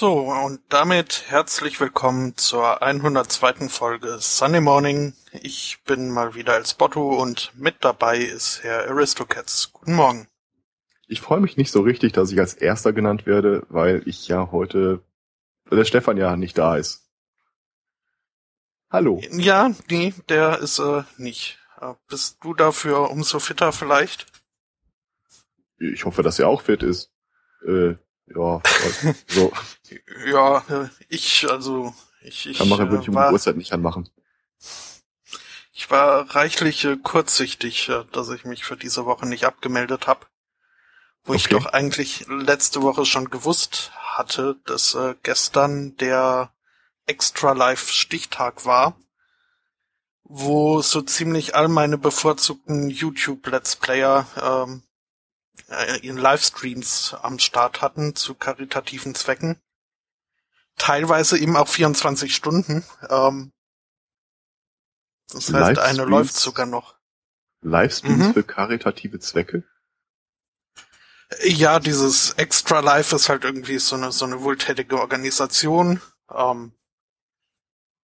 So, und damit herzlich willkommen zur 102. Folge Sunday Morning. Ich bin mal wieder als Botto und mit dabei ist Herr Aristocats. Guten Morgen. Ich freue mich nicht so richtig, dass ich als Erster genannt werde, weil ich ja heute, weil der Stefan ja nicht da ist. Hallo. Ja, nee, der ist äh, nicht. Äh, bist du dafür umso fitter vielleicht? Ich hoffe, dass er auch fit ist. Äh, ja, so. ja, äh, ich, also, ich, ich Kann machen, würde ich um war, die Uhrzeit nicht anmachen. Ich war reichlich äh, kurzsichtig, äh, dass ich mich für diese Woche nicht abgemeldet habe. Wo ich Okay. doch eigentlich letzte Woche schon gewusst hatte, dass äh, gestern der Extra Life Stichtag war, wo so ziemlich all meine bevorzugten YouTube Let's Player ähm, äh, ihren Livestreams am Start hatten zu karitativen Zwecken. Teilweise eben auch 24 Stunden. Ähm, das heißt, eine läuft sogar noch. Livestreams Mhm. für karitative Zwecke? Ja, dieses Extra Life ist halt irgendwie so eine, so eine wohltätige Organisation, ähm,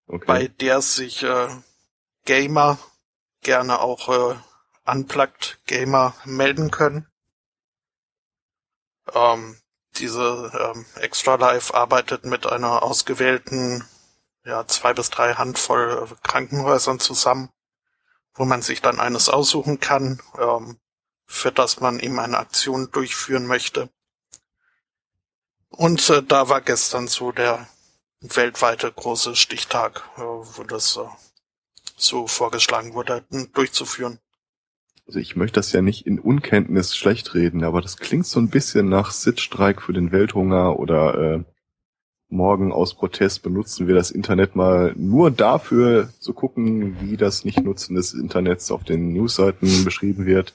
Okay. bei der sich äh, Gamer gerne auch äh, unplugged Gamer melden können. Ähm, diese ähm, Extra Life arbeitet mit einer ausgewählten, ja, zwei bis drei Handvoll äh, Krankenhäusern zusammen, wo man sich dann eines aussuchen kann, ähm, für das man eben eine Aktion durchführen möchte. Und äh, da war gestern so der weltweite große Stichtag, äh, wo das äh, so vorgeschlagen wurde, durchzuführen. Also ich möchte das ja nicht in Unkenntnis schlecht reden, aber das klingt so ein bisschen nach Sitzstreik für den Welthunger oder äh, morgen aus Protest benutzen wir das Internet mal nur dafür zu gucken, wie das Nicht-Nutzen des Internets auf den Newsseiten beschrieben wird.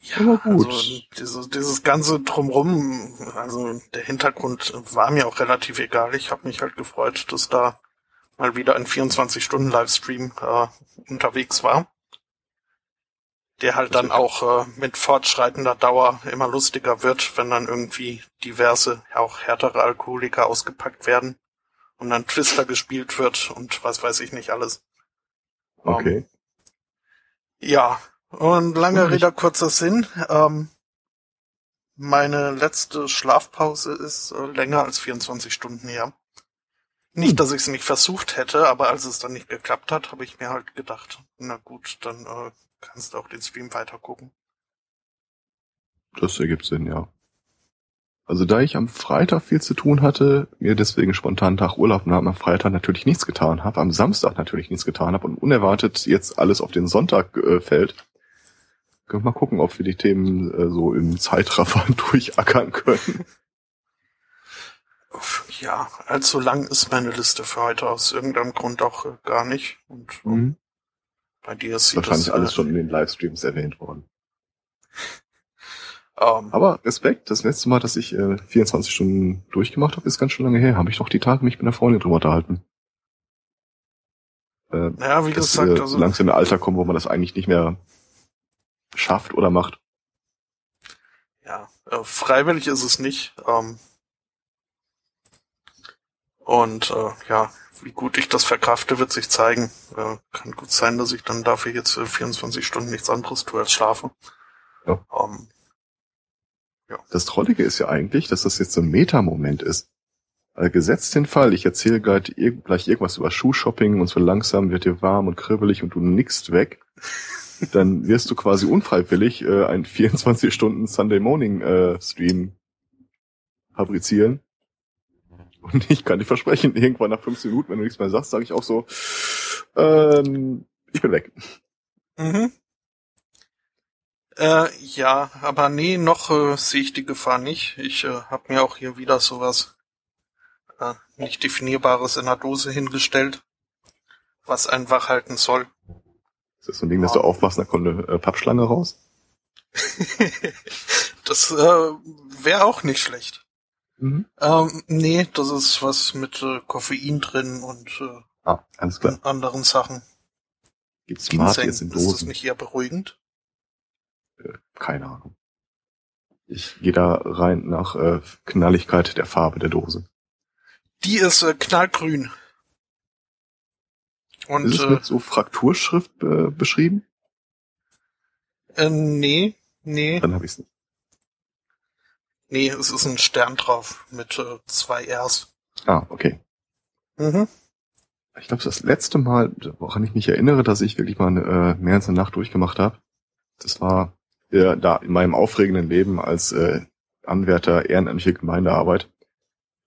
Ja, Aber gut. also dieses, dieses ganze drumrum, also der Hintergrund war mir auch relativ egal. Ich habe mich halt gefreut, dass da mal wieder ein 24-Stunden-Livestream äh, unterwegs war. Der halt dann auch äh, mit fortschreitender Dauer immer lustiger wird, wenn dann irgendwie diverse, auch härtere Alkoholiker ausgepackt werden und dann Twister gespielt wird und was weiß ich nicht alles. Ähm, Okay. Ja, und lange Rede, kurzer Sinn. Ähm, meine letzte Schlafpause ist äh, länger als 24 Stunden her. Nicht, Hm. dass ich es nicht versucht hätte, aber als es dann nicht geklappt hat, habe ich mir halt gedacht, na gut, dann äh, kannst du auch den Stream weiter gucken. Das ergibt Sinn, ja. Also da ich am Freitag viel zu tun hatte, mir deswegen spontan Tag Urlaub nahm, am Freitag natürlich nichts getan habe, am Samstag natürlich nichts getan habe und unerwartet jetzt alles auf den Sonntag äh, fällt, können wir mal gucken, ob wir die Themen äh, so im Zeitraffer durchackern können. Ja, allzu lang ist meine Liste für heute aus irgendeinem Grund auch äh, gar nicht. Und äh, bei dir sieht Wahrscheinlich das, alles äh, schon in den Livestreams erwähnt worden. Ähm, Aber Respekt, das letzte Mal, dass ich äh, 24 Stunden durchgemacht habe, ist ganz schön lange her. Habe ich doch die Tage mich mit einer Freundin drüber unterhalten. Äh, ja, wie dass gesagt, wir also langsam in ein Alter kommen, wo man das eigentlich nicht mehr schafft oder macht. Ja, äh, freiwillig ist es nicht. Ähm, und äh, ja, wie gut ich das verkrafte, wird sich zeigen. Äh, kann gut sein, dass ich dann dafür jetzt äh, 24 Stunden nichts anderes tue als schlafe. Ja. Ähm, Das Trollige ist ja eigentlich, dass das jetzt so ein Meta-Moment ist. Also gesetzt den Fall, ich erzähle gleich, irg gleich irgendwas über Schuhshopping und so langsam wird dir warm und kribbelig und du nickst weg. Dann wirst du quasi unfreiwillig äh, einen 24 Stunden Sunday Morning äh, Stream fabrizieren. Und ich kann dir versprechen, irgendwann nach 15 Minuten, wenn du nichts mehr sagst, sage ich auch so, ähm, ich bin weg. mhm. Äh, ja, aber nee, noch äh, sehe ich die Gefahr nicht. Ich äh, habe mir auch hier wieder sowas äh, nicht definierbares in der Dose hingestellt, was einen wach halten soll. Ist das so ein Ding, dass du aufwachst, dann kommt eine äh, Pappschlange raus? das äh, wäre auch nicht schlecht. Mhm. Ähm, nee, das ist was mit äh, Koffein drin und äh, Ah, alles klar. anderen Sachen. Gibt's Smart Ginseng, jetzt in ist das Dosen? nicht eher beruhigend? Keine Ahnung. Ich gehe da rein nach äh, Knalligkeit der Farbe der Dose. Die ist äh, knallgrün. Und, ist es mit äh, so Frakturschrift äh, beschrieben? Äh, nee, nee. Dann habe ich's nicht. Nee, es ist ein Stern drauf mit äh, zwei Rs. Ah, okay. Mhm. Ich glaube, das letzte Mal, woran ich mich erinnere, dass ich wirklich mal äh, mehr als eine Nacht durchgemacht habe, das war äh, da in meinem aufregenden Leben als äh, Anwärter ehrenamtliche Gemeindearbeit.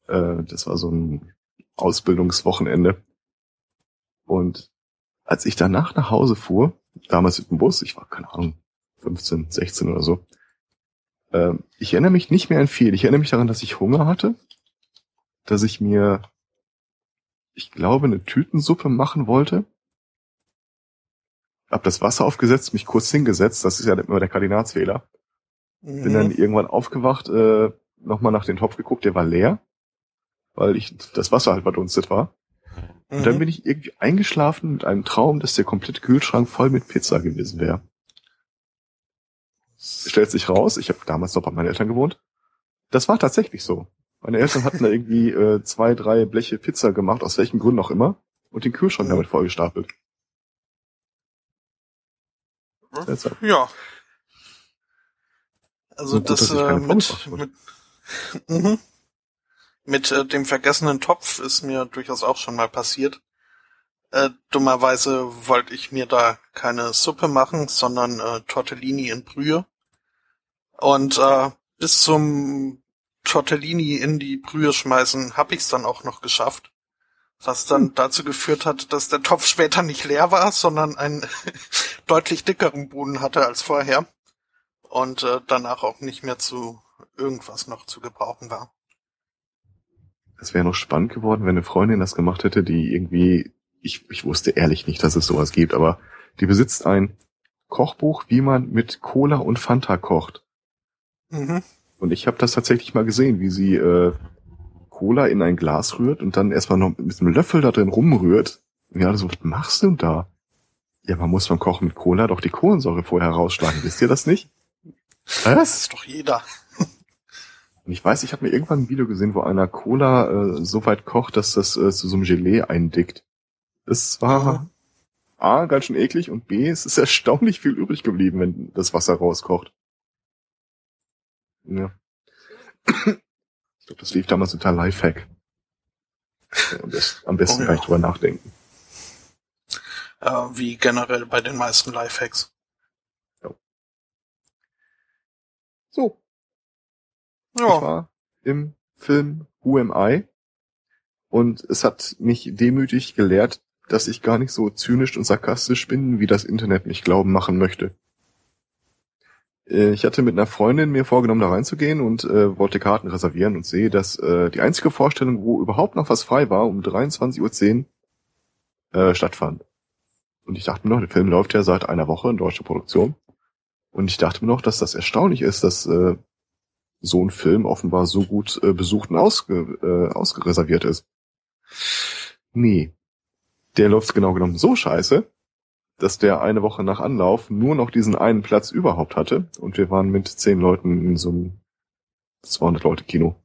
Äh, das war so ein Ausbildungswochenende. Und als ich danach nach Hause fuhr, damals mit dem Bus, ich war keine Ahnung, 15, 16 oder so, äh, ich erinnere mich nicht mehr an viel. Ich erinnere mich daran, dass ich Hunger hatte, dass ich mir, ich glaube, eine Tütensuppe machen wollte. Hab das Wasser aufgesetzt, mich kurz hingesetzt, das ist ja immer der Kardinalsfehler. Mhm. Bin dann irgendwann aufgewacht, äh, nochmal nach dem Topf geguckt, der war leer, weil ich das Wasser halt verdunstet war. Und dann mhm. bin ich irgendwie eingeschlafen mit einem Traum, dass der komplette Kühlschrank voll mit Pizza gewesen wäre. Stellt sich raus, ich habe damals noch bei meinen Eltern gewohnt. Das war tatsächlich so. Meine Eltern hatten da irgendwie äh, zwei, drei Bleche Pizza gemacht, aus welchen Gründen auch immer, und den Kühlschrank mhm. damit vollgestapelt. Seltsam. Ja. Also gut, das äh, mit, mit, mhm. mit äh, dem vergessenen Topf ist mir durchaus auch schon mal passiert. Äh, dummerweise wollte ich mir da keine Suppe machen, sondern äh, Tortellini in Brühe. Und äh, bis zum Tortellini in die Brühe schmeißen hab ich's dann auch noch geschafft. Was dann hm. dazu geführt hat, dass der Topf später nicht leer war, sondern einen deutlich dickeren Boden hatte als vorher. Und äh, danach auch nicht mehr zu irgendwas noch zu gebrauchen war. Es wäre noch spannend geworden, wenn eine Freundin das gemacht hätte, die irgendwie ich, ich wusste ehrlich nicht, dass es sowas gibt, aber die besitzt ein Kochbuch, wie man mit Cola und Fanta kocht. Mhm. Und ich habe das tatsächlich mal gesehen, wie sie äh, Cola in ein Glas rührt und dann erstmal noch mit einem Löffel da drin rumrührt. Und ja, so, was machst du denn da? Ja, man muss beim Kochen mit Cola doch die Kohlensäure vorher rausschlagen. Wisst ihr das nicht? Was? Das ist doch jeder. Und ich weiß, ich habe mir irgendwann ein Video gesehen, wo einer Cola äh, so weit kocht, dass das äh, zu so einem Gelee eindickt. Es war A, ganz schön eklig und B, es ist erstaunlich viel übrig geblieben, wenn das Wasser rauskocht. Ja. Ich glaube, das lief damals unter Lifehack. Und das am besten oh, ja. gar nicht drüber nachdenken. Äh, wie generell bei den meisten Lifehacks. Ja. So. Ja. Ich war im Film Who Am I? Und es hat mich demütig gelehrt, dass ich gar nicht so zynisch und sarkastisch bin, wie das Internet mich glauben machen möchte. Äh, ich hatte mit einer Freundin mir vorgenommen, da reinzugehen und äh, wollte Karten reservieren und sehe, dass äh, die einzige Vorstellung, wo überhaupt noch was frei war, um 23.10 Uhr äh, stattfand. Und ich dachte mir noch, der Film läuft ja seit einer Woche in deutscher Produktion. Und ich dachte mir noch, dass das erstaunlich ist, dass äh, so ein Film offenbar so gut äh, besucht und ausge, äh, ausgereserviert ist. Nee, der läuft genau genommen so scheiße, dass der eine Woche nach Anlauf nur noch diesen einen Platz überhaupt hatte und wir waren mit zehn Leuten in so einem 200 Leute Kino.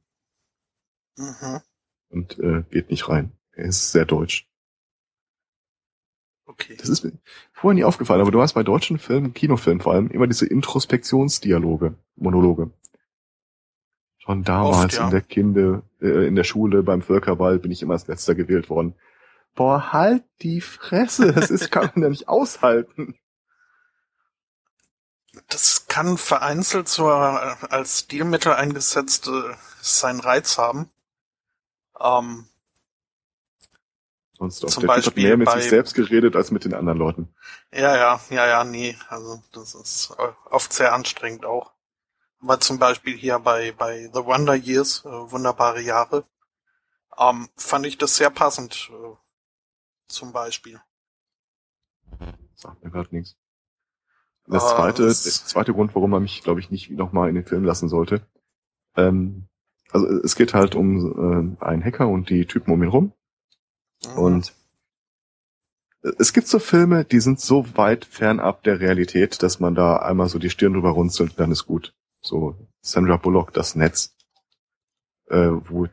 Mhm. Und äh, geht nicht rein. Er ist sehr deutsch. Okay. Das ist mir vorher nie aufgefallen, aber du hast bei deutschen Filmen, Kinofilmen vor allem, immer diese Introspektionsdialoge, Monologe. Schon damals Oft, ja. in der Kinde, äh, in der Schule beim Völkerball bin ich immer als letzter gewählt worden boah, halt die Fresse, das ist, kann man ja nicht aushalten. Das kann vereinzelt so als Stilmittel eingesetzt äh, seinen Reiz haben. Ähm, Sonst auch. Zum der Beispiel hat mehr mit bei, sich selbst geredet als mit den anderen Leuten. Ja, ja, ja, ja, nee. Also das ist oft sehr anstrengend auch. Aber zum Beispiel hier bei, bei The Wonder Years, äh, wunderbare Jahre, ähm, fand ich das sehr passend. Äh, zum Beispiel. Sagt mir gerade nichts. Das ah, zweite, das der zweite Grund, warum man mich, glaube ich, nicht nochmal in den Film lassen sollte. Ähm, also es geht halt um äh, einen Hacker und die Typen um ihn rum. Mhm. Und es gibt so Filme, die sind so weit fernab der Realität, dass man da einmal so die Stirn drüber runzelt und dann ist gut. so Sandra Bullock, das Netz, äh, wo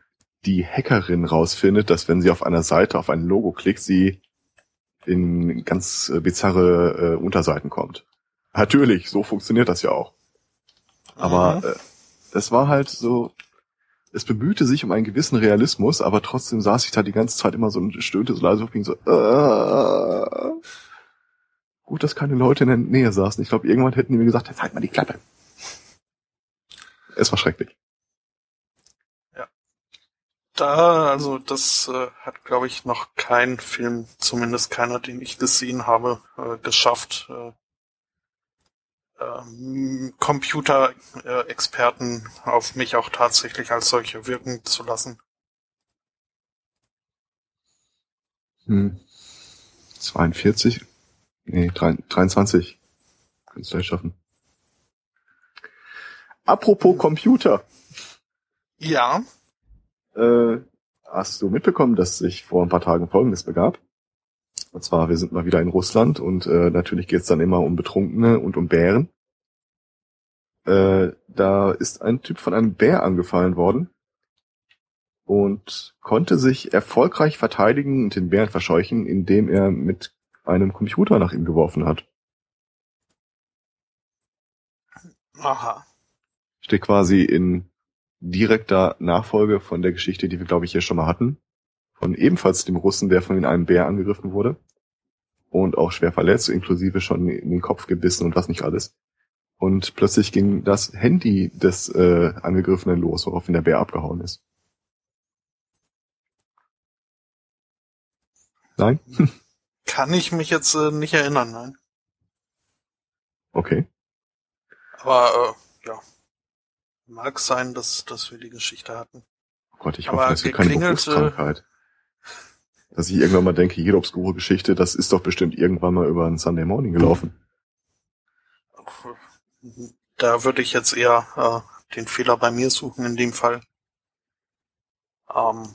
die Hackerin rausfindet, dass wenn sie auf einer Seite auf ein Logo klickt, sie in ganz äh, bizarre äh, Unterseiten kommt. Natürlich, so funktioniert das ja auch. Aber mhm. äh, das war halt so, es bemühte sich um einen gewissen Realismus, aber trotzdem saß ich da die ganze Zeit immer so und stöhnte so leise und ging so, äh, gut, dass keine Leute in der Nähe saßen. Ich glaube, irgendwann hätten die mir gesagt, jetzt halt mal die Klappe. Es war schrecklich. Da, also das äh, hat, glaube ich, noch kein Film, zumindest keiner, den ich gesehen habe, äh, geschafft, äh, ähm, Computerexperten auf mich auch tatsächlich als solche wirken zu lassen. Hm. 42? Nee, 23. Kannst du nicht schaffen. Apropos Computer. Ja. Äh, hast du mitbekommen, dass sich vor ein paar Tagen Folgendes begab? Und zwar, wir sind mal wieder in Russland und äh, natürlich geht's dann immer um Betrunkene und um Bären. Äh, da ist ein Typ von einem Bär angefallen worden und konnte sich erfolgreich verteidigen und den Bären verscheuchen, indem er mit einem Computer nach ihm geworfen hat. Aha. Steht quasi in direkter Nachfolge von der Geschichte, die wir, glaube ich, hier schon mal hatten von ebenfalls dem Russen, der von einem Bär angegriffen wurde und auch schwer verletzt, inklusive schon in den Kopf gebissen und was nicht alles. Und plötzlich ging das Handy des äh, Angegriffenen los, woraufhin der Bär abgehauen ist. Nein? Kann ich mich jetzt äh, nicht erinnern, nein. Okay. Aber äh, ja, mag sein, dass, dass wir die Geschichte hatten. Oh Gott, ich hoffe, es gibt keine Berufskrankheit dass ich irgendwann mal denke, jede obskure Geschichte, das ist doch bestimmt irgendwann mal über ein Sunday Morning gelaufen. Da würde ich jetzt eher äh, den Fehler bei mir suchen in dem Fall. Ähm,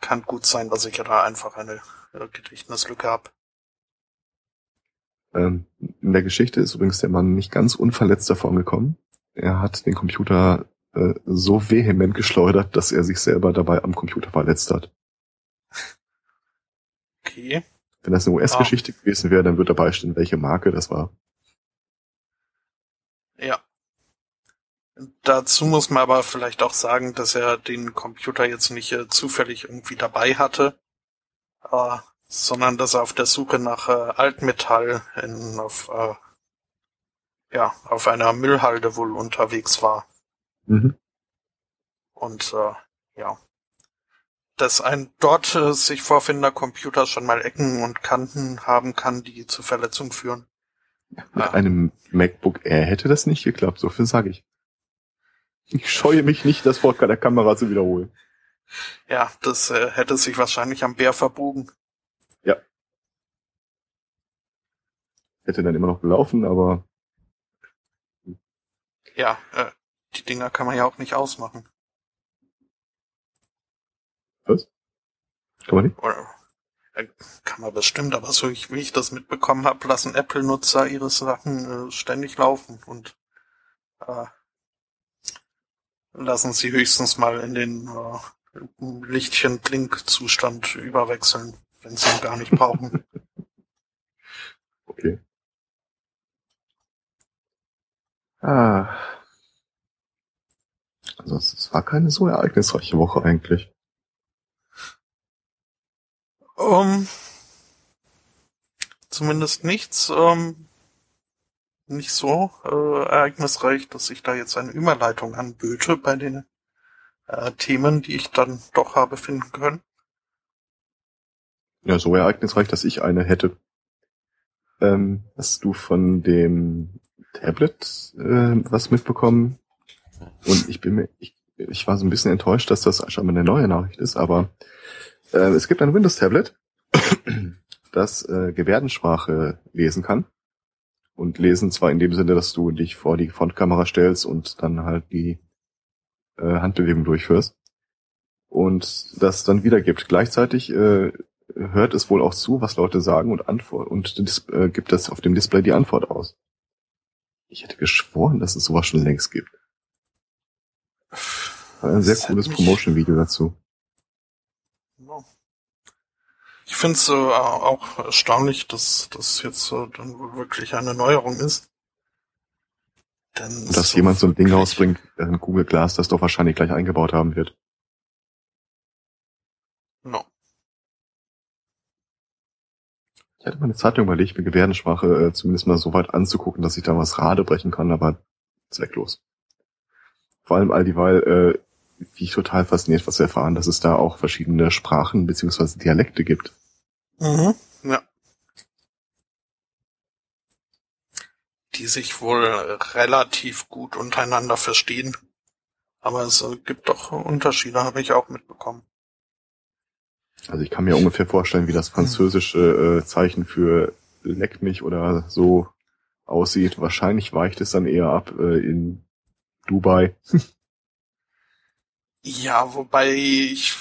kann gut sein, dass ich ja da einfach eine äh, Gedächtnislücke habe. Ähm, in der Geschichte ist übrigens der Mann nicht ganz unverletzt davon gekommen. Er hat den Computer äh, so vehement geschleudert, dass er sich selber dabei am Computer verletzt hat. Okay. Wenn das eine US-Geschichte ah. gewesen wäre, dann wird dabei stehen, welche Marke das war. Ja. Dazu muss man aber vielleicht auch sagen, dass er den Computer jetzt nicht äh, zufällig irgendwie dabei hatte, äh, sondern dass er auf der Suche nach äh, Altmetall in, auf, äh, ja, auf einer Müllhalde wohl unterwegs war. Mhm. Und äh, ja, dass ein dort äh, sich vorfindender Computer schon mal Ecken und Kanten haben kann, die zu Verletzungen führen. Mit ja. einem MacBook Air hätte das nicht geklappt, so viel sage ich. Ich scheue mich nicht, das vor der Kamera zu wiederholen. Ja, das äh, hätte sich wahrscheinlich am Bär verbogen. Ja. Hätte dann immer noch gelaufen, aber. Ja, äh, die Dinger kann man ja auch nicht ausmachen. Was? Kann man nicht? Oder, äh, kann man bestimmt, aber so wie ich das mitbekommen habe, lassen Apple-Nutzer ihre Sachen äh, ständig laufen und äh, lassen sie höchstens mal in den äh, Lichtchen-Blink-Zustand überwechseln, wenn sie ihn gar nicht brauchen. okay. Ah. Also es war keine so ereignisreiche Woche eigentlich. Um, zumindest nichts, um, nicht so äh, ereignisreich, dass ich da jetzt eine Überleitung anböte bei den äh, Themen, die ich dann doch habe finden können. Ja, so ereignisreich, dass ich eine hätte. Ähm, hast du von dem Tablet äh, was mitbekommen? Und ich bin mir, ich, ich war so ein bisschen enttäuscht, dass das scheinbar eine neue Nachricht ist, aber äh, es gibt ein Windows-Tablet, das äh, Gebärdensprache lesen kann. Und lesen zwar in dem Sinne, dass du dich vor die Frontkamera stellst und dann halt die äh, Handbewegung durchführst. Und das dann wiedergibt. Gleichzeitig äh, hört es wohl auch zu, was Leute sagen und antwort und äh, gibt das auf dem Display die Antwort aus. Ich hätte geschworen, dass es sowas schon längst gibt. Ein sehr das cooles Promotion-Video dazu. Ich finde es äh, auch erstaunlich, dass das jetzt äh, dann wirklich eine Neuerung ist. Denn dass so jemand so ein Ding rausbringt, ein Google Glass das doch wahrscheinlich gleich eingebaut haben wird. No. Ich hatte mal eine Zeit lang überlegt, mir Gebärdensprache äh, zumindest mal so weit anzugucken, dass ich da was Rade brechen kann, aber zwecklos. Vor allem all dieweil, äh, wie ich total fasziniert was zu erfahren, dass es da auch verschiedene Sprachen beziehungsweise Dialekte gibt. Mhm, ja. Die sich wohl relativ gut untereinander verstehen. Aber es äh, gibt doch Unterschiede, habe ich auch mitbekommen. Also ich kann mir ungefähr vorstellen, wie das französische äh, Zeichen für leck mich oder so aussieht. Wahrscheinlich weicht es dann eher ab äh, in Dubai. Ja, wobei ich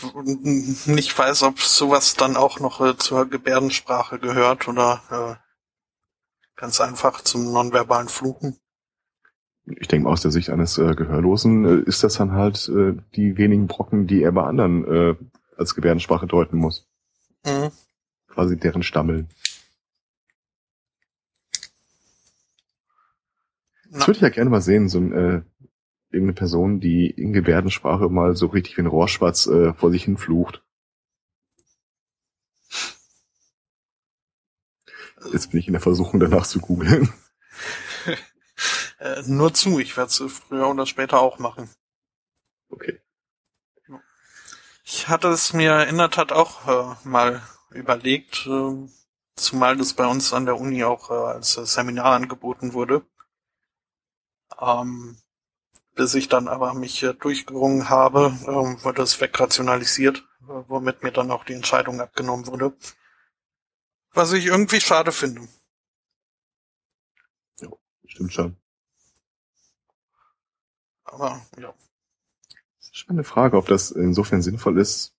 nicht weiß, ob sowas dann auch noch äh, zur Gebärdensprache gehört oder äh, ganz einfach zum nonverbalen Fluchen. Ich denke aus der Sicht eines äh, Gehörlosen äh, ist das dann halt äh, die wenigen Brocken, die er bei anderen als Gebärdensprache deuten muss. Mhm. Quasi deren Stammeln. Das würde ich ja gerne mal sehen, so ein äh, irgendeine Person, die in Gebärdensprache mal so richtig wie ein Rohrschwatz äh, vor sich hin flucht. Jetzt bin ich in der Versuchung, danach zu googeln. äh, nur zu, ich werde es früher oder später auch machen. Okay. Ich hatte es mir in der Tat auch äh, mal überlegt, äh, zumal das bei uns an der Uni auch äh, als Seminar angeboten wurde. Ähm, bis ich dann aber mich äh, durchgerungen habe, ähm, wurde es wegrationalisiert, äh, womit mir dann auch die Entscheidung abgenommen wurde. Was ich irgendwie schade finde. Ja, stimmt schon. Aber, ja. Eine Frage, ob das insofern sinnvoll ist.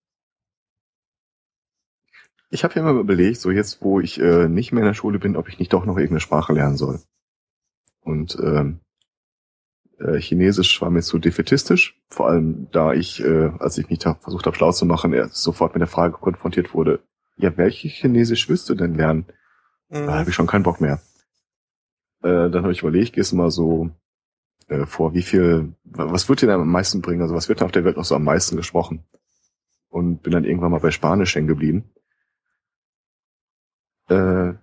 Ich habe ja immer überlegt, so jetzt, wo ich äh, nicht mehr in der Schule bin, ob ich nicht doch noch irgendeine Sprache lernen soll. Und ähm, äh, Chinesisch war mir zu defetistisch, vor allem da ich, äh, als ich mich da versucht habe schlau zu machen, er sofort mit der Frage konfrontiert wurde, ja, welche Chinesisch willst du denn lernen? Mhm. Da habe ich schon keinen Bock mehr. Äh, dann habe ich überlegt, gehst mal so äh, vor, wie viel, was wird dir denn am meisten bringen? Also was wird denn auf der Welt noch so am meisten gesprochen? Und bin dann irgendwann mal bei Spanisch hängen geblieben. Äh,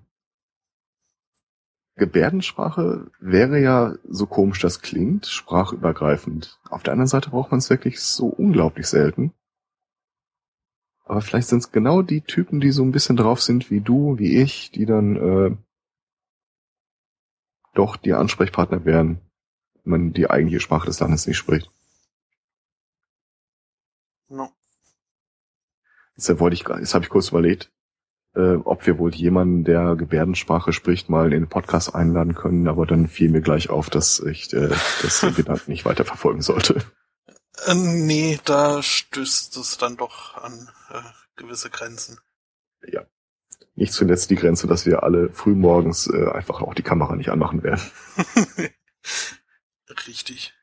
Gebärdensprache wäre ja, so komisch das klingt, sprachübergreifend. Auf der anderen Seite braucht man es wirklich so unglaublich selten. Aber vielleicht sind es genau die Typen, die so ein bisschen drauf sind wie du, wie ich, die dann äh, doch die Ansprechpartner wären, wenn man die eigentliche Sprache des Landes nicht spricht. No. Jetzt wollte ich, jetzt habe ich kurz überlegt, äh, ob wir wohl jemanden, der Gebärdensprache spricht, mal in den Podcast einladen können, aber dann fiel mir gleich auf, dass ich äh, das Gedanken nicht weiter verfolgen sollte. Äh, nee, da stößt es dann doch an äh, gewisse Grenzen. Ja. Nicht zuletzt die Grenze, dass wir alle frühmorgens äh, einfach auch die Kamera nicht anmachen werden. Richtig.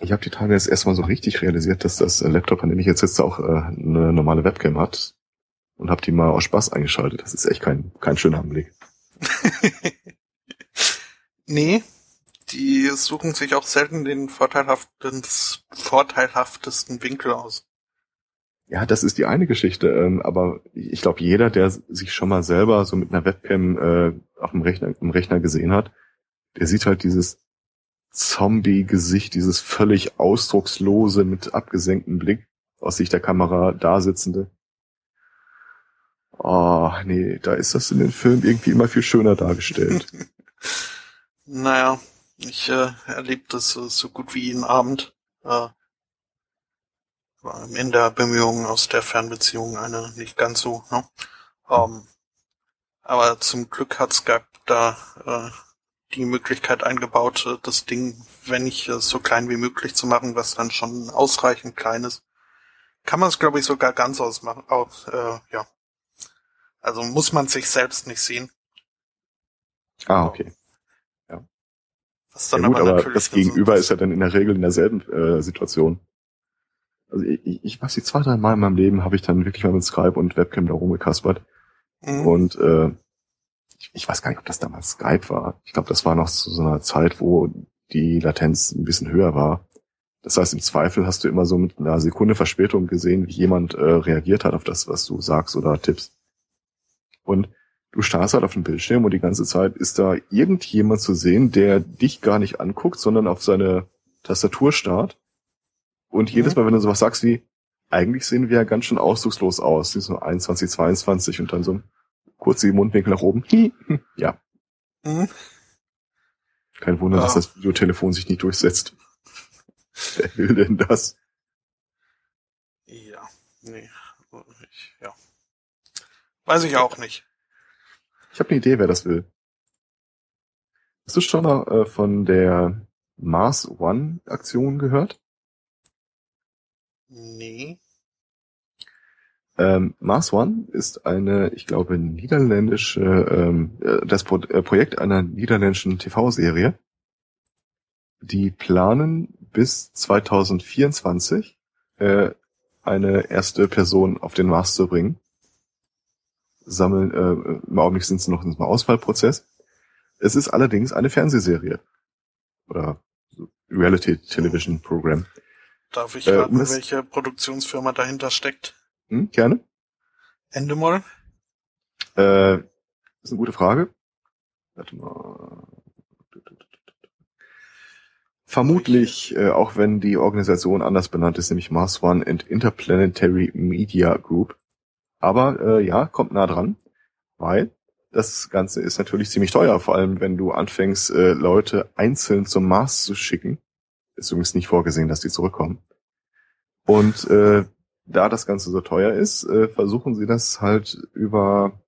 Ich habe die Tage jetzt erstmal so richtig realisiert, dass das Laptop, an dem ich jetzt sitze, auch äh, eine normale Webcam hat. Und habe die mal aus Spaß eingeschaltet. Das ist echt kein, kein schöner Anblick. nee, die suchen sich auch selten den vorteilhaftesten, vorteilhaftesten Winkel aus. Ja, das ist die eine Geschichte, ähm, aber ich glaube, jeder, der sich schon mal selber so mit einer Webcam äh, auf dem Rechner, im Rechner gesehen hat, der sieht halt dieses Zombie-Gesicht, dieses völlig ausdruckslose mit abgesenktem Blick aus Sicht der Kamera da sitzende. Oh, nee, da ist das in den Filmen irgendwie immer viel schöner dargestellt. naja, ich äh, erlebe das äh, so gut wie jeden Abend. Äh, in der Bemühung aus der Fernbeziehung eine nicht ganz so, ne? Ähm, aber zum Glück hat Skype da äh, die Möglichkeit eingebaut, äh, das Ding, wenn ich es so klein wie möglich zu machen, was dann schon ausreichend klein ist. Kann man es, glaube ich, sogar ganz ausmachen. Auch, äh, ja. Also muss man sich selbst nicht sehen. Ah, okay. Ja. Was dann ja, gut, aber, aber das Gegenüber ist ja dann in der Regel in derselben äh, Situation. Also ich, ich, ich weiß nicht, zwei, drei Mal in meinem Leben habe ich dann wirklich mal mit Skype und Webcam da rumgekaspert. Mhm. Und äh, ich, ich weiß gar nicht, ob das damals Skype war. Ich glaube, das war noch zu so einer Zeit, wo die Latenz ein bisschen höher war. Das heißt, im Zweifel hast du immer so mit einer Sekunde Verspätung gesehen, wie jemand äh, reagiert hat auf das, was du sagst oder tippst. Und du starrst halt auf den Bildschirm und die ganze Zeit ist da irgendjemand zu sehen, der dich gar nicht anguckt, sondern auf seine Tastatur starrt. Und jedes mhm. Mal, wenn du sowas sagst wie, eigentlich sehen wir ja ganz schön ausdruckslos aus, so 21, 22 und dann so kurz die Mundwinkel nach oben. ja. Mhm. Kein Wunder, ja. dass das Videotelefon sich nicht durchsetzt. Wer will denn das? Ja, nee. Ich, ja. Weiß ich auch nicht. Ich habe eine Idee, wer das will. Hast du schon mal äh, von der Mars One Aktion gehört? Nee. Ähm, Mars One ist eine, ich glaube, niederländische, ähm, äh, das Pro äh, Projekt einer niederländischen TV-Serie. Die planen bis 2024 äh, eine erste Person auf den Mars zu bringen. Sammeln, äh, im Augenblick sind sie noch in einem Auswahlprozess. Es ist allerdings eine Fernsehserie. Oder Reality Television Program. Darf ich raten, äh, welche Produktionsfirma dahinter steckt? Hm, gerne. Endemol? Äh, ist eine gute Frage. Warte mal. Vermutlich, äh, auch wenn die Organisation anders benannt ist, nämlich Mars One and Interplanetary Media Group. Aber äh, ja, kommt nah dran, weil das Ganze ist natürlich ziemlich teuer, vor allem wenn du anfängst, äh, Leute einzeln zum Mars zu schicken. Ist übrigens nicht vorgesehen, dass die zurückkommen. Und äh, da das Ganze so teuer ist, äh, versuchen sie das halt über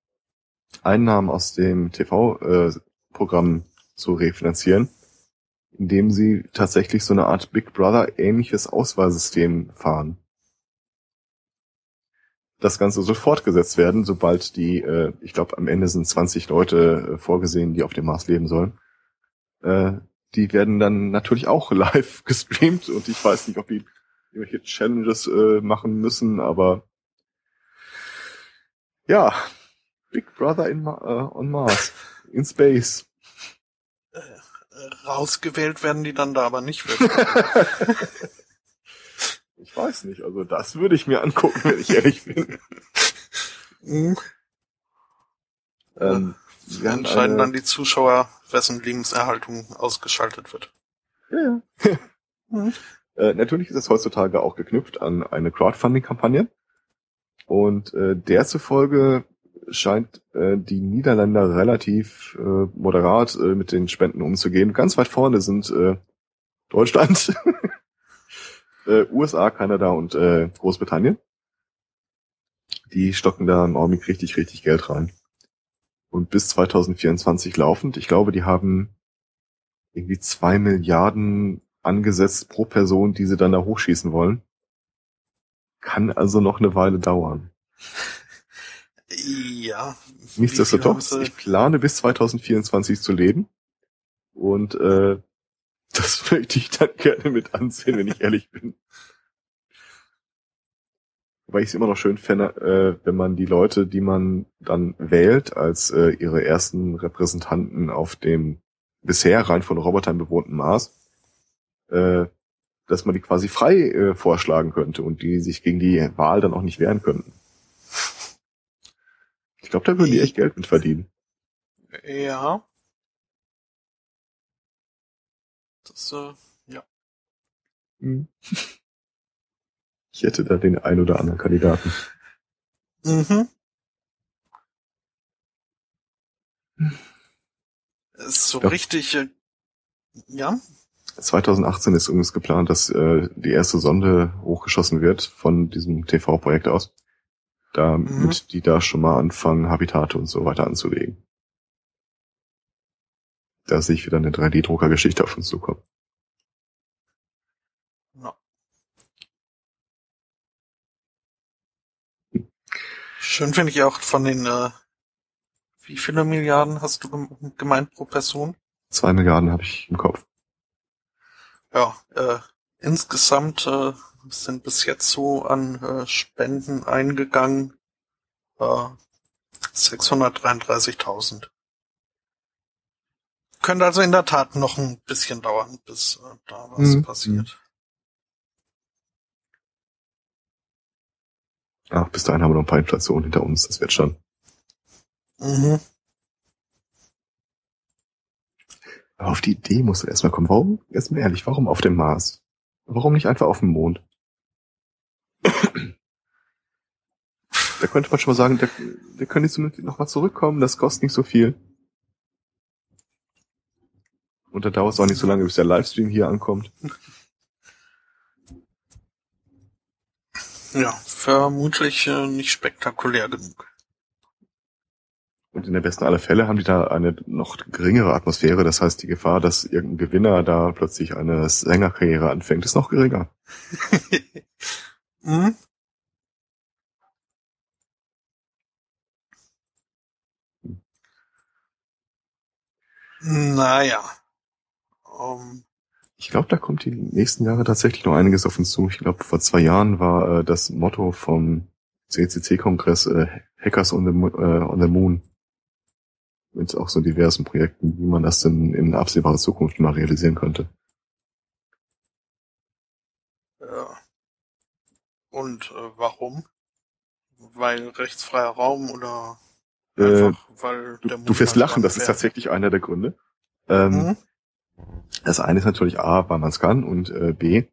Einnahmen aus dem TV-Programm äh, zu refinanzieren indem sie tatsächlich so eine Art Big Brother ähnliches Auswahlsystem fahren. Das Ganze soll fortgesetzt werden, sobald die, äh, ich glaube am Ende sind 20 Leute äh, vorgesehen, die auf dem Mars leben sollen. Äh, die werden dann natürlich auch live gestreamt und ich weiß nicht, ob die irgendwelche Challenges äh, machen müssen, aber ja, Big Brother in Ma äh, on Mars, in Space rausgewählt werden die dann da aber nicht ich weiß nicht, also das würde ich mir angucken, wenn ich ehrlich bin. Mhm. Ähm, ja, entscheiden eine... dann die Zuschauer, wessen Lebenserhaltung ausgeschaltet wird. Ja, ja. mhm. Äh, natürlich ist es heutzutage auch geknüpft an eine Crowdfunding-Kampagne. Und äh, der zufolge scheint äh, die Niederländer relativ äh, moderat äh, mit den Spenden umzugehen. Ganz weit vorne sind äh, Deutschland, äh, USA, Kanada und äh, Großbritannien. Die stocken da im Augenblick richtig, richtig Geld rein. Und bis 2024 laufend. Ich glaube, die haben irgendwie zwei Milliarden angesetzt pro Person, die sie dann da hochschießen wollen. Kann also noch eine Weile dauern. Ja. Nichtsdestotrotz, ich plane bis 2024 zu leben. Und äh, das möchte ich dann gerne mit ansehen, wenn ich ehrlich bin. Weil ich es immer noch schön fände, äh, wenn man die Leute, die man dann wählt, als äh, ihre ersten Repräsentanten auf dem bisher rein von Robotern bewohnten Mars, äh, dass man die quasi frei äh, vorschlagen könnte und die sich gegen die Wahl dann auch nicht wehren könnten glaube, da würden die echt Geld mit verdienen. Ja. Das, äh, ja. Hm. Ich hätte da den ein oder anderen Kandidaten. Mhm. Ist so glaub, richtig, äh, ja. 2018 ist übrigens geplant, dass äh, die erste Sonde hochgeschossen wird von diesem TV-Projekt aus damit mhm. die da schon mal anfangen, Habitate und so weiter anzulegen. Da sehe ich wieder eine 3D-Drucker-Geschichte auf uns zukommen. Ja. Schön finde ich auch von den äh, Wie viele Milliarden hast du gemeint pro Person? Zwei Milliarden habe ich im Kopf. Ja, äh, insgesamt äh, sind bis jetzt so an äh, Spenden eingegangen äh, 633.000. Könnte also in der Tat noch ein bisschen dauern, bis äh, da was mhm. passiert. Ach, bis dahin haben wir noch ein paar Inflationen hinter uns, das wird schon. Mhm. Aber auf die Idee musst du erstmal kommen. Warum, erstmal ehrlich, warum auf dem Mars? Warum nicht einfach auf dem Mond? da könnte man schon mal sagen, wir können jetzt noch mal zurückkommen, das kostet nicht so viel. Und da dauert es auch nicht so lange, bis der Livestream hier ankommt. Ja, vermutlich äh, nicht spektakulär genug. Und in der besten aller Fälle haben die da eine noch geringere Atmosphäre. Das heißt, die Gefahr, dass irgendein Gewinner da plötzlich eine Sängerkarriere anfängt, ist noch geringer. hm? Naja. Um. Ich glaube, da kommt die nächsten Jahre tatsächlich noch einiges auf uns zu. Ich glaube, vor zwei Jahren war äh, das Motto vom CCC-Kongress äh, Hackers on the, äh, on the Moon mit auch so diversen Projekten, wie man das denn in absehbarer Zukunft mal realisieren könnte. Ja. Und äh, warum? Weil rechtsfreier Raum oder äh, einfach, weil der Du, du wirst lachen, das ist tatsächlich einer der Gründe. Ähm, mhm. Das eine ist natürlich A, weil man es kann und äh, B,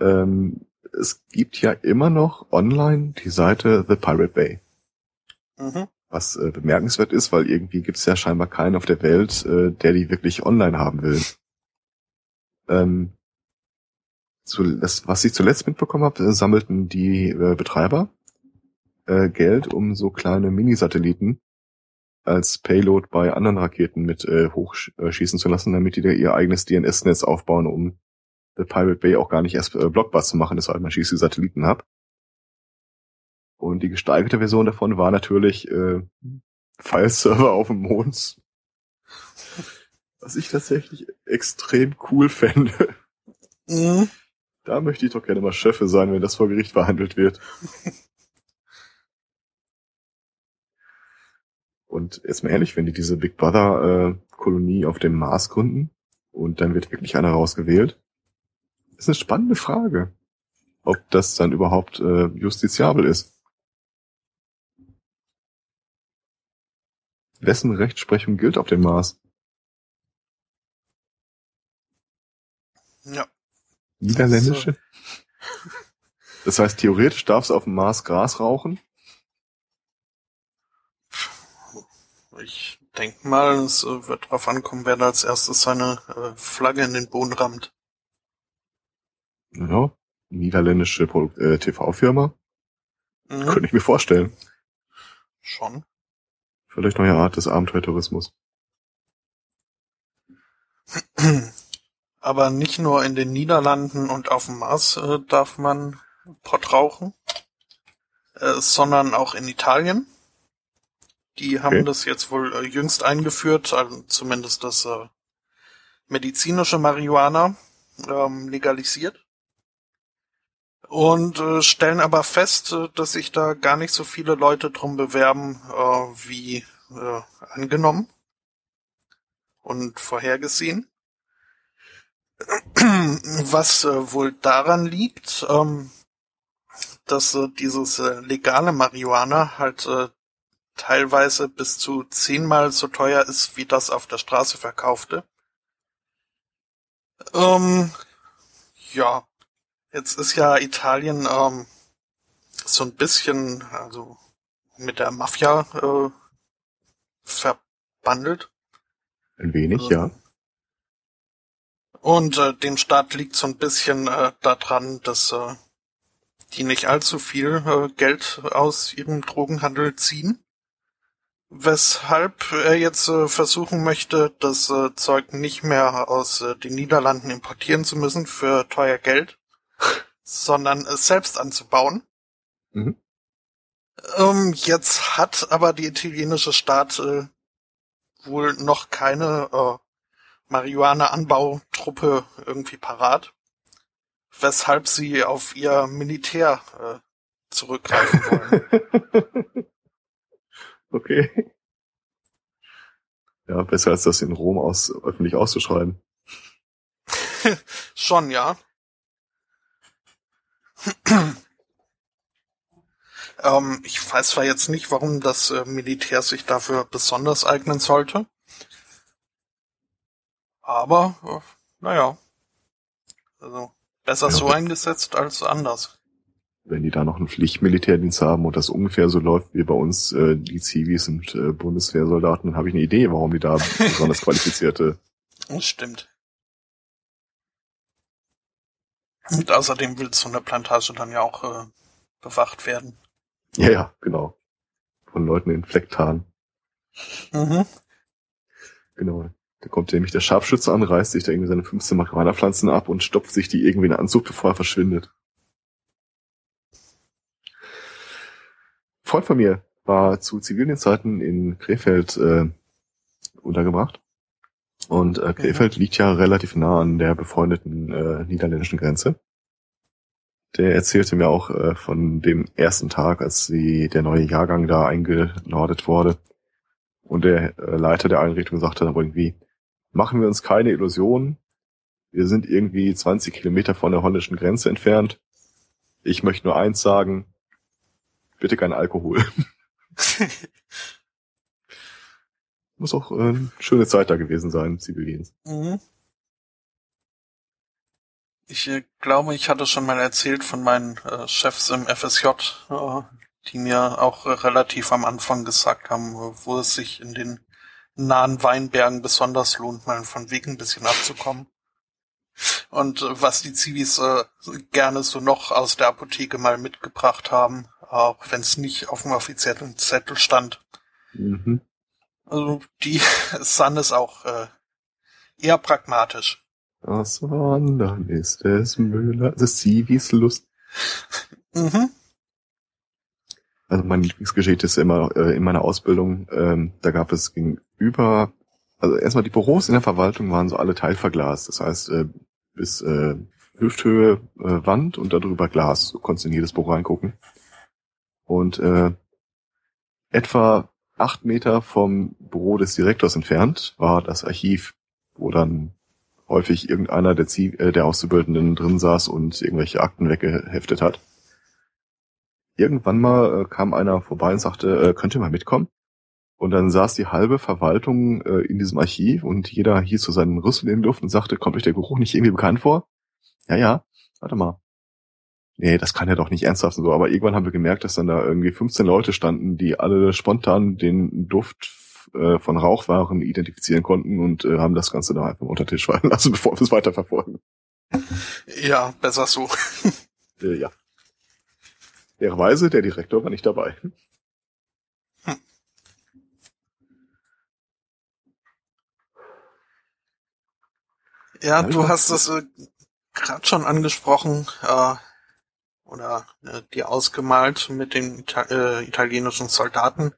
ähm, es gibt ja immer noch online die Seite The Pirate Bay. Mhm was äh, bemerkenswert ist, weil irgendwie gibt es ja scheinbar keinen auf der Welt, äh, der die wirklich online haben will. Ähm, zu, das, was ich zuletzt mitbekommen habe, äh, sammelten die äh, Betreiber äh, Geld, um so kleine Mini-Satelliten als Payload bei anderen Raketen mit äh, hochschießen zu lassen, damit die da ihr eigenes DNS-Netz aufbauen, um The Pirate Bay auch gar nicht erst äh, blockbar zu machen, deshalb man schießt die Satelliten ab. Und die gesteigerte Version davon war natürlich äh, File-Server auf dem Mond. Was ich tatsächlich extrem cool fände. Mhm. Da möchte ich doch gerne mal Chefe sein, wenn das vor Gericht verhandelt wird. Und jetzt mal ehrlich, wenn die diese Big Brother äh, Kolonie auf dem Mars gründen und dann wird wirklich einer rausgewählt, ist eine spannende Frage, ob das dann überhaupt äh, justiziabel ist. Wessen Rechtsprechung gilt auf dem Mars? Ja. Niederländische? Das heißt, theoretisch darfst du auf dem Mars Gras rauchen? Ich denke mal, es äh, wird darauf ankommen, wer da als erstes seine äh, Flagge in den Boden rammt. Ja, niederländische äh, TV-Firma. Mhm. Könnte ich mir vorstellen. Schon. Vielleicht neue Art des Abenteuertourismus. Aber nicht nur in den Niederlanden und auf dem Mars äh, darf man Pott rauchen, äh, sondern auch in Italien. Die haben okay. das jetzt wohl äh, jüngst eingeführt, also zumindest das äh, medizinische Marihuana ähm, legalisiert und äh, stellen aber fest, äh, dass sich da gar nicht so viele Leute drum bewerben, äh, wie äh, angenommen und vorhergesehen. Was äh, wohl daran liegt, ähm, dass äh, dieses äh, legale Marihuana halt äh, teilweise bis zu zehnmal so teuer ist, wie das auf der Straße verkaufte. Ähm, ja, Jetzt ist ja Italien ähm, so ein bisschen, also mit der Mafia äh, verbandelt. Ein wenig, ähm, ja. Und äh, dem Staat liegt so ein bisschen äh, daran, dass äh, die nicht allzu viel äh, Geld aus ihrem Drogenhandel ziehen. Weshalb er jetzt äh, versuchen möchte, das äh, Zeug nicht mehr aus äh, den Niederlanden importieren zu müssen für teuer Geld, sondern es selbst anzubauen. Mhm. Ähm, jetzt hat aber die italienische Staat äh, wohl noch keine äh, Marihuana-Anbautruppe irgendwie parat, weshalb sie auf ihr Militär äh, zurückgreifen wollen. okay. Ja, besser als das in Rom aus, öffentlich auszuschreiben. Schon, ja. Ähm, ich weiß zwar jetzt nicht, warum das äh, Militär sich dafür besonders eignen sollte. Aber, äh, naja. Also, besser ja, so eingesetzt als anders. Wenn die da noch einen Pflichtmilitärdienst haben und das ungefähr so läuft wie bei uns äh, die Zivis und äh, Bundeswehrsoldaten, dann habe ich eine Idee, warum die da besonders qualifizierte. Das stimmt. Und außerdem will so eine Plantage dann ja auch äh, bewacht werden. Ja, ja, genau. Von Leuten in Flecktarn. Mhm. Genau. Da kommt nämlich der Scharfschütze an, reißt sich da irgendwie seine 15 Marihuana-Pflanzen ab und stopft sich die irgendwie in den Anzug, bevor er verschwindet. Freund von mir war zu zivilen Zeiten in Krefeld äh, untergebracht. Und äh, Krefeld mhm. liegt ja relativ nah an der befreundeten äh, niederländischen Grenze. Der erzählte mir auch äh, von dem ersten Tag, als sie, der neue Jahrgang da eingenordet wurde. Und der äh, Leiter der Einrichtung sagte dann irgendwie, machen wir uns keine Illusionen. Wir sind irgendwie 20 Kilometer von der holländischen Grenze entfernt. Ich möchte nur eins sagen. Bitte kein Alkohol. Muss auch äh, eine schöne Zeit da gewesen sein, Zivildienst. Mhm. Ich äh, glaube, ich hatte schon mal erzählt von meinen äh, Chefs im FSJ, äh, die mir auch äh, relativ am Anfang gesagt haben, wo es sich in den nahen Weinbergen besonders lohnt, mal von Weg ein bisschen abzukommen. Und äh, was die Zivis äh, gerne so noch aus der Apotheke mal mitgebracht haben, auch wenn es nicht auf dem offiziellen Zettel stand. Mhm. Also die sahen es auch äh, eher pragmatisch. Das Wandern ist es Müller, das Zivis Lust. Mhm. Also meine Lieblingsgeschichte ist immer äh, in meiner Ausbildung, ähm, da gab es gegenüber, also erstmal die Büros in der Verwaltung waren so alle teilverglast. Das heißt, äh, bis äh, Hüfthöhe äh, Wand und darüber Glas. So konntest du in jedes Büro reingucken. Und äh, etwa acht Meter vom Büro des Direktors entfernt war das Archiv, wo dann häufig irgendeiner der, Zie äh, der Auszubildenden drin saß und irgendwelche Akten weggeheftet hat. Irgendwann mal äh, kam einer vorbei und sagte, äh, könnt ihr mal mitkommen? Und dann saß die halbe Verwaltung äh, in diesem Archiv und jeder hieß so seinen Rüssel in die Luft und sagte, kommt euch der Geruch nicht irgendwie bekannt vor? Ja, ja, warte mal. Nee, das kann ja doch nicht ernsthaft so. Aber irgendwann haben wir gemerkt, dass dann da irgendwie 15 Leute standen, die alle spontan den Duft äh, von Rauchwaren identifizieren konnten und äh, haben das Ganze da einfach unter Tisch fallen lassen, bevor wir es weiterverfolgen. Ja, besser so. äh, ja. Fairerweise, der Direktor war nicht dabei. Ja, du hast das äh, gerade schon angesprochen äh, oder äh, dir ausgemalt mit den Ita äh, italienischen Soldaten,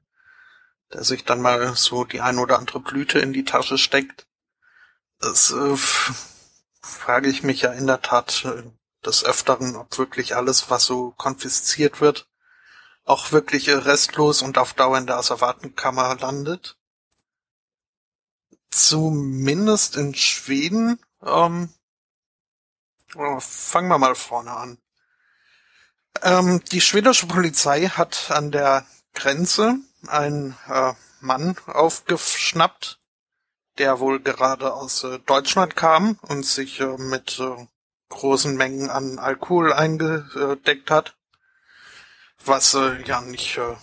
der sich dann mal so die ein oder andere Blüte in die Tasche steckt. Das äh, frage ich mich ja in der Tat äh, des Öfteren, ob wirklich alles, was so konfisziert wird, auch wirklich äh, restlos und auf Dauer in der Asservatenkammer landet. Zumindest in Schweden ähm, fangen wir mal vorne an. Ähm, die schwedische Polizei hat an der Grenze einen äh, Mann aufgeschnappt, der wohl gerade aus äh, Deutschland kam und sich äh, mit äh, großen Mengen an Alkohol eingedeckt hat, was äh, ja nicht äh,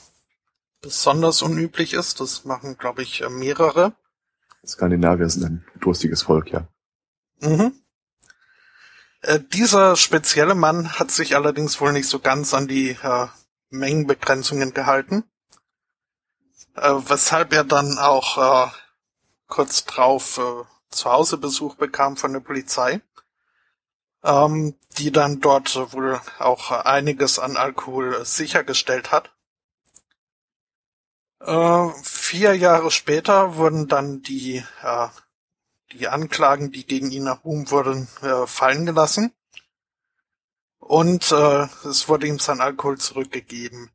besonders unüblich ist. Das machen, glaube ich, mehrere. Skandinavier sind ein durstiges Volk, ja. Mhm. Äh, dieser spezielle Mann hat sich allerdings wohl nicht so ganz an die äh, Mengenbegrenzungen gehalten, äh, weshalb er dann auch äh, kurz drauf äh, zu Hause Besuch bekam von der Polizei, ähm, die dann dort wohl auch einiges an Alkohol sichergestellt hat. Vier Jahre später wurden dann die, die Anklagen, die gegen ihn erhoben wurden, äh, fallen gelassen. Und äh, es wurde ihm sein Alkohol zurückgegeben.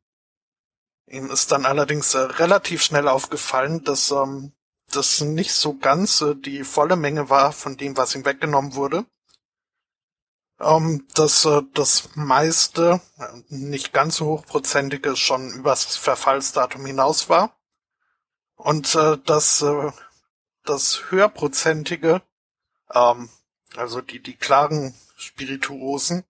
Ihm ist dann allerdings äh, relativ schnell aufgefallen, dass ähm, das nicht so ganz äh, die volle Menge war von dem, was ihm weggenommen wurde. Ähm, dass äh, das meiste, äh, nicht ganz so hochprozentige, schon übers Verfallsdatum hinaus war. Und äh, dass äh, das höherprozentige, ähm, also die, die klaren Spirituosen,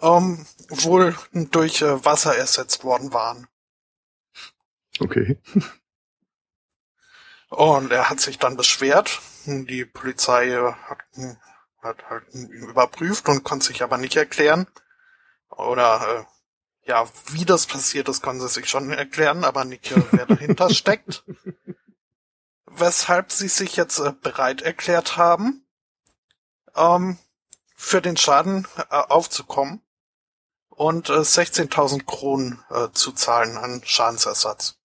ähm, wohl durch äh, Wasser ersetzt worden waren. Okay. Und er hat sich dann beschwert. Die Polizei hat, hat halt überprüft und konnte sich aber nicht erklären. Oder äh, ja, wie das passiert ist, konnte sie sich schon erklären, aber nicht, äh, wer dahinter steckt. Weshalb sie sich jetzt äh, bereit erklärt haben, ähm, für den Schaden äh, aufzukommen und äh, 16.000 Kronen äh, zu zahlen an Schadensersatz.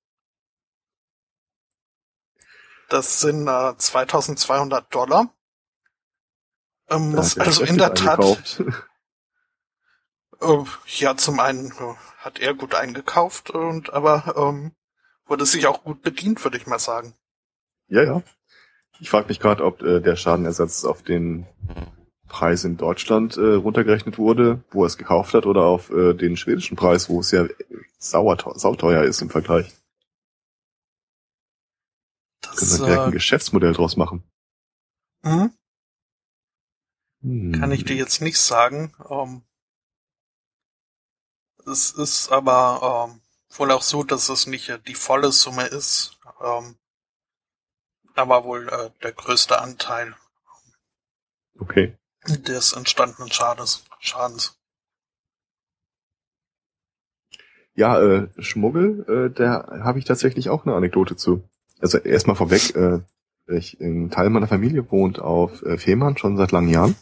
Das sind äh, 2200 Dollar. Ähm, muss also in der Tat. Äh, ja, zum einen äh, hat er gut eingekauft und aber ähm, wurde sich auch gut bedient, würde ich mal sagen. Ja, ja. Ich frage mich gerade, ob äh, der Schadenersatz auf den Preis in Deutschland äh, runtergerechnet wurde, wo er es gekauft hat, oder auf äh, den schwedischen Preis, wo es ja sauteuer ist im Vergleich. Das, Können wir direkt ein äh, Geschäftsmodell draus machen. Mhm. Hm. Kann ich dir jetzt nicht sagen. Ähm, es ist aber ähm, wohl auch so, dass es nicht die volle Summe ist, ähm, aber wohl äh, der größte Anteil. Okay. Des entstandenen Schadens. Schadens. Ja, äh, Schmuggel, äh, da habe ich tatsächlich auch eine Anekdote zu also erstmal vorweg, äh, ich, ein Teil meiner Familie wohnt auf äh, Fehmarn schon seit langen Jahren.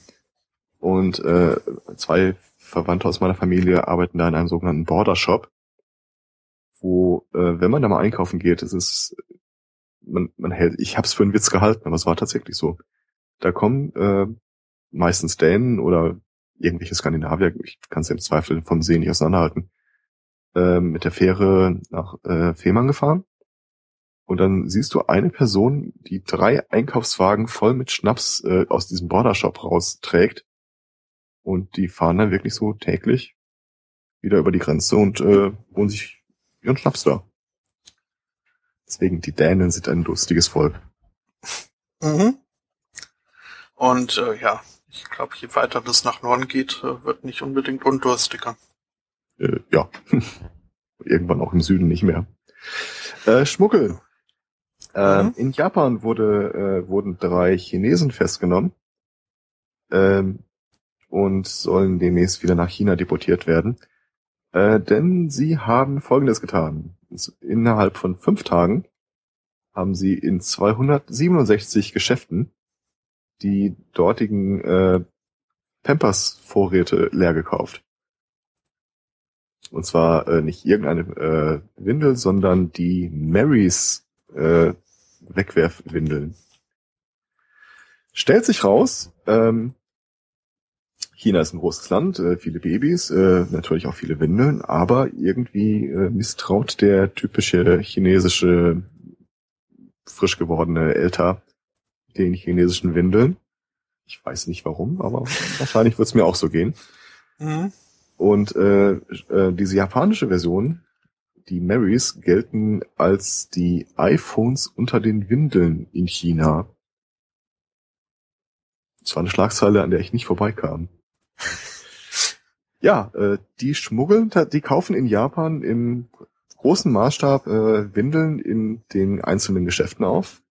Und äh, zwei Verwandte aus meiner Familie arbeiten da in einem sogenannten Border Shop, wo, äh, wenn man da mal einkaufen geht, es ist, man, man hält, ich hab's für einen Witz gehalten, aber es war tatsächlich so. Da kommen äh, meistens Dänen oder irgendwelche Skandinavier, ich kann es im Zweifel vom See nicht auseinanderhalten, äh, mit der Fähre nach äh, Fehmarn gefahren und dann siehst du eine Person, die drei Einkaufswagen voll mit Schnaps äh, aus diesem Bordershop rausträgt. Und die fahren dann wirklich so täglich wieder über die Grenze und äh, holen sich ihren Schnaps da. Deswegen, die Dänen sind ein lustiges Volk. Mhm. Und äh, ja, ich glaube, je weiter das nach Norden geht, äh, wird nicht unbedingt undurstiger. Äh, ja. Irgendwann auch im Süden nicht mehr. Äh, Schmuggel. Ähm, mhm. In Japan wurde, äh, wurden drei Chinesen festgenommen ähm, und sollen demnächst wieder nach China deportiert werden. Äh, denn sie haben Folgendes getan. Innerhalb von fünf Tagen haben sie in 267 Geschäften die dortigen äh, Pampers-Vorräte leer gekauft. Und zwar äh, nicht irgendeine äh, Windel, sondern die Marys äh, Wegwerfwindeln. Stellt sich raus, ähm, China ist ein großes Land, äh, viele Babys, äh, natürlich auch viele Windeln, aber irgendwie äh, misstraut der typische chinesische, frisch gewordene Älter den chinesischen Windeln. Ich weiß nicht warum, aber wahrscheinlich wird es mir auch so gehen. Mhm. Und äh, äh, diese japanische Version die Marys gelten als die iPhones unter den Windeln in China. Das war eine Schlagzeile, an der ich nicht vorbeikam. Ja, äh, die schmuggeln, die kaufen in Japan im großen Maßstab äh, Windeln in den einzelnen Geschäften auf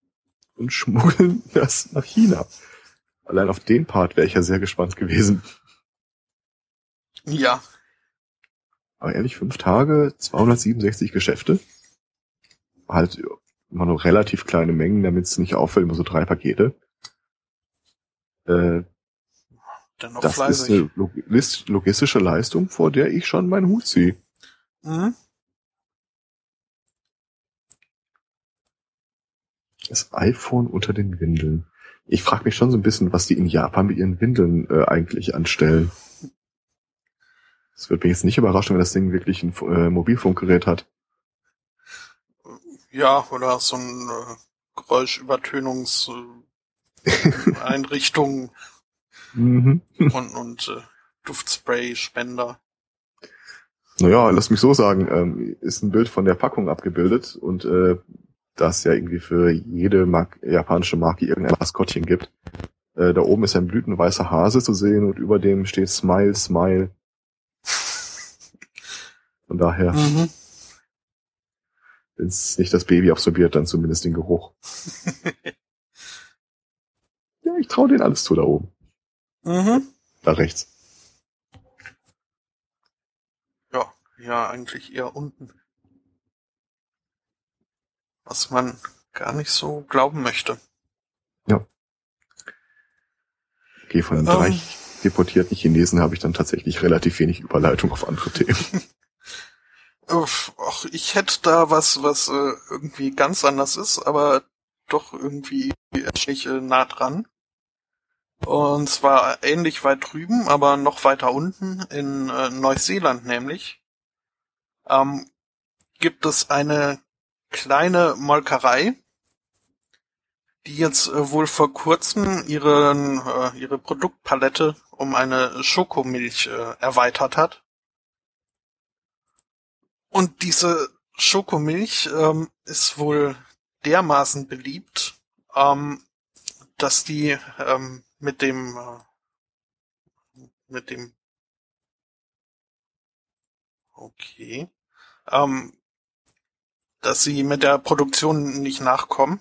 und schmuggeln das nach China. Allein auf den Part wäre ich ja sehr gespannt gewesen. Ja, aber ehrlich, fünf Tage, 267 Geschäfte. Halt immer nur relativ kleine Mengen, damit es nicht auffällt, immer so drei Pakete. Äh, das fleißig. ist eine logistische Leistung, vor der ich schon meinen Hut ziehe. Mhm. Das iPhone unter den Windeln. Ich frage mich schon so ein bisschen, was die in Japan mit ihren Windeln äh, eigentlich anstellen. Es wird mich jetzt nicht überraschen, wenn das Ding wirklich ein äh, Mobilfunkgerät hat. Ja, oder so ein äh, Geräuschübertönungseinrichtung äh, mhm. und, und äh, Duftspray-Spender. Naja, lass mich so sagen, ähm, ist ein Bild von der Packung abgebildet und äh, das ja irgendwie für jede Mar japanische Marke irgendein Maskottchen gibt. Äh, da oben ist ein blütenweißer Hase zu sehen und über dem steht Smile, Smile. Von daher, mhm. wenn es nicht das Baby absorbiert, dann zumindest den Geruch. ja, ich traue denen alles zu da oben. Mhm. Da rechts. Ja, ja, eigentlich eher unten was man gar nicht so glauben möchte. Ja. Okay, von den ähm, drei deportierten Chinesen habe ich dann tatsächlich relativ wenig Überleitung auf andere Themen. Ach, ich hätte da was, was äh, irgendwie ganz anders ist, aber doch irgendwie nicht äh, nah dran. Und zwar ähnlich weit drüben, aber noch weiter unten in äh, Neuseeland nämlich. Ähm, gibt es eine kleine Molkerei, die jetzt äh, wohl vor kurzem ihren, äh, ihre Produktpalette um eine Schokomilch äh, erweitert hat. Und diese Schokomilch ähm, ist wohl dermaßen beliebt, ähm, dass die ähm, mit dem äh, mit dem okay ähm, dass sie mit der Produktion nicht nachkommen.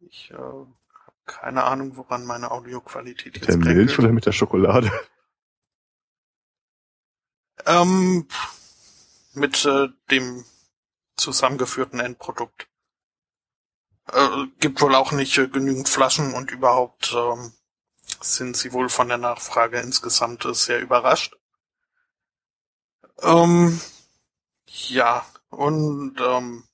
Ich äh, habe keine Ahnung, woran meine Audioqualität jetzt Mit der Milch oder mit der Schokolade? Ähm, mit äh, dem zusammengeführten Endprodukt. Äh, gibt wohl auch nicht äh, genügend Flaschen und überhaupt ähm, sind sie wohl von der Nachfrage insgesamt sehr überrascht. Ähm, ja, und ähm,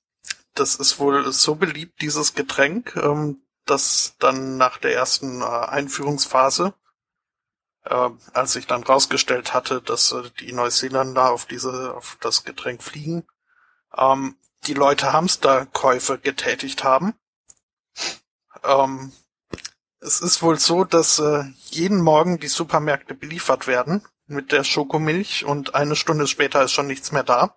das ist wohl so beliebt, dieses Getränk, ähm, dass dann nach der ersten äh, Einführungsphase, äh, als ich dann rausgestellt hatte, dass äh, die Neuseeländer auf diese, auf das Getränk fliegen, ähm, die Leute Hamsterkäufe getätigt haben. Ähm, es ist wohl so, dass äh, jeden Morgen die Supermärkte beliefert werden mit der Schokomilch und eine Stunde später ist schon nichts mehr da.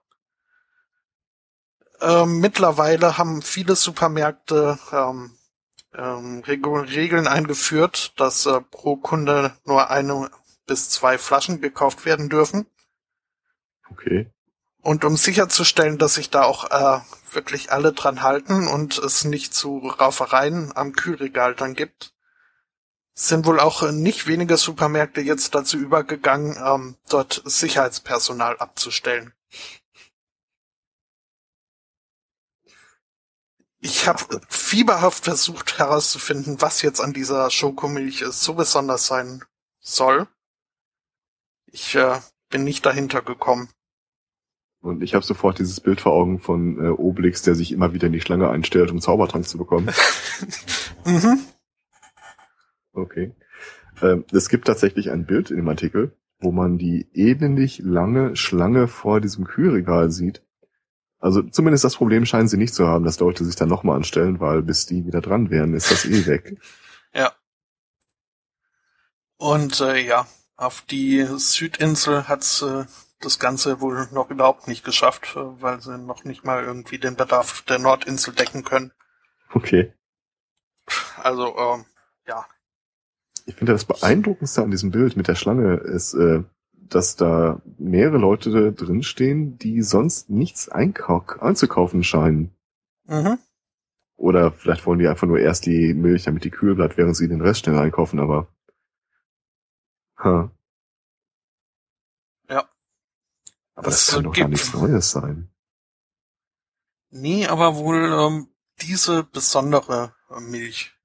Ähm, mittlerweile haben viele Supermärkte ähm, ähm, Regeln eingeführt, dass äh, pro Kunde nur eine bis zwei Flaschen gekauft werden dürfen. Okay. Und um sicherzustellen, dass sich da auch äh, wirklich alle dran halten und es nicht zu Raufereien am Kühlregal dann gibt, sind wohl auch nicht wenige Supermärkte jetzt dazu übergegangen, ähm, dort Sicherheitspersonal abzustellen. Ich habe fieberhaft versucht herauszufinden, was jetzt an dieser Schokomilch so besonders sein soll. Ich äh, bin nicht dahinter gekommen. Und ich habe sofort dieses Bild vor Augen von äh, Obelix, der sich immer wieder in die Schlange einstellt, um Zaubertrank zu bekommen. mhm. Okay. Ähm, es gibt tatsächlich ein Bild in dem Artikel, wo man die elendig lange Schlange vor diesem Kühlregal sieht also zumindest das Problem scheinen sie nicht zu haben, dass Leute sich dann nochmal anstellen, weil bis die wieder dran wären, ist das eh weg. Ja. Und äh, ja, auf die Südinsel hat's äh, das Ganze wohl noch überhaupt nicht geschafft, äh, weil sie noch nicht mal irgendwie den Bedarf der Nordinsel decken können. Okay. Also, äh, ja. Ich finde das Beeindruckendste an diesem Bild mit der Schlange ist, äh, dass da mehrere Leute drinstehen, die sonst nichts einzukaufen scheinen. Mhm. Oder vielleicht wollen die einfach nur erst die Milch, damit die kühl bleibt, während sie den Rest schnell einkaufen, aber. Ha. Ja. Aber das, das kann doch gar nichts Neues sein. Nee, aber wohl ähm, diese besondere Milch.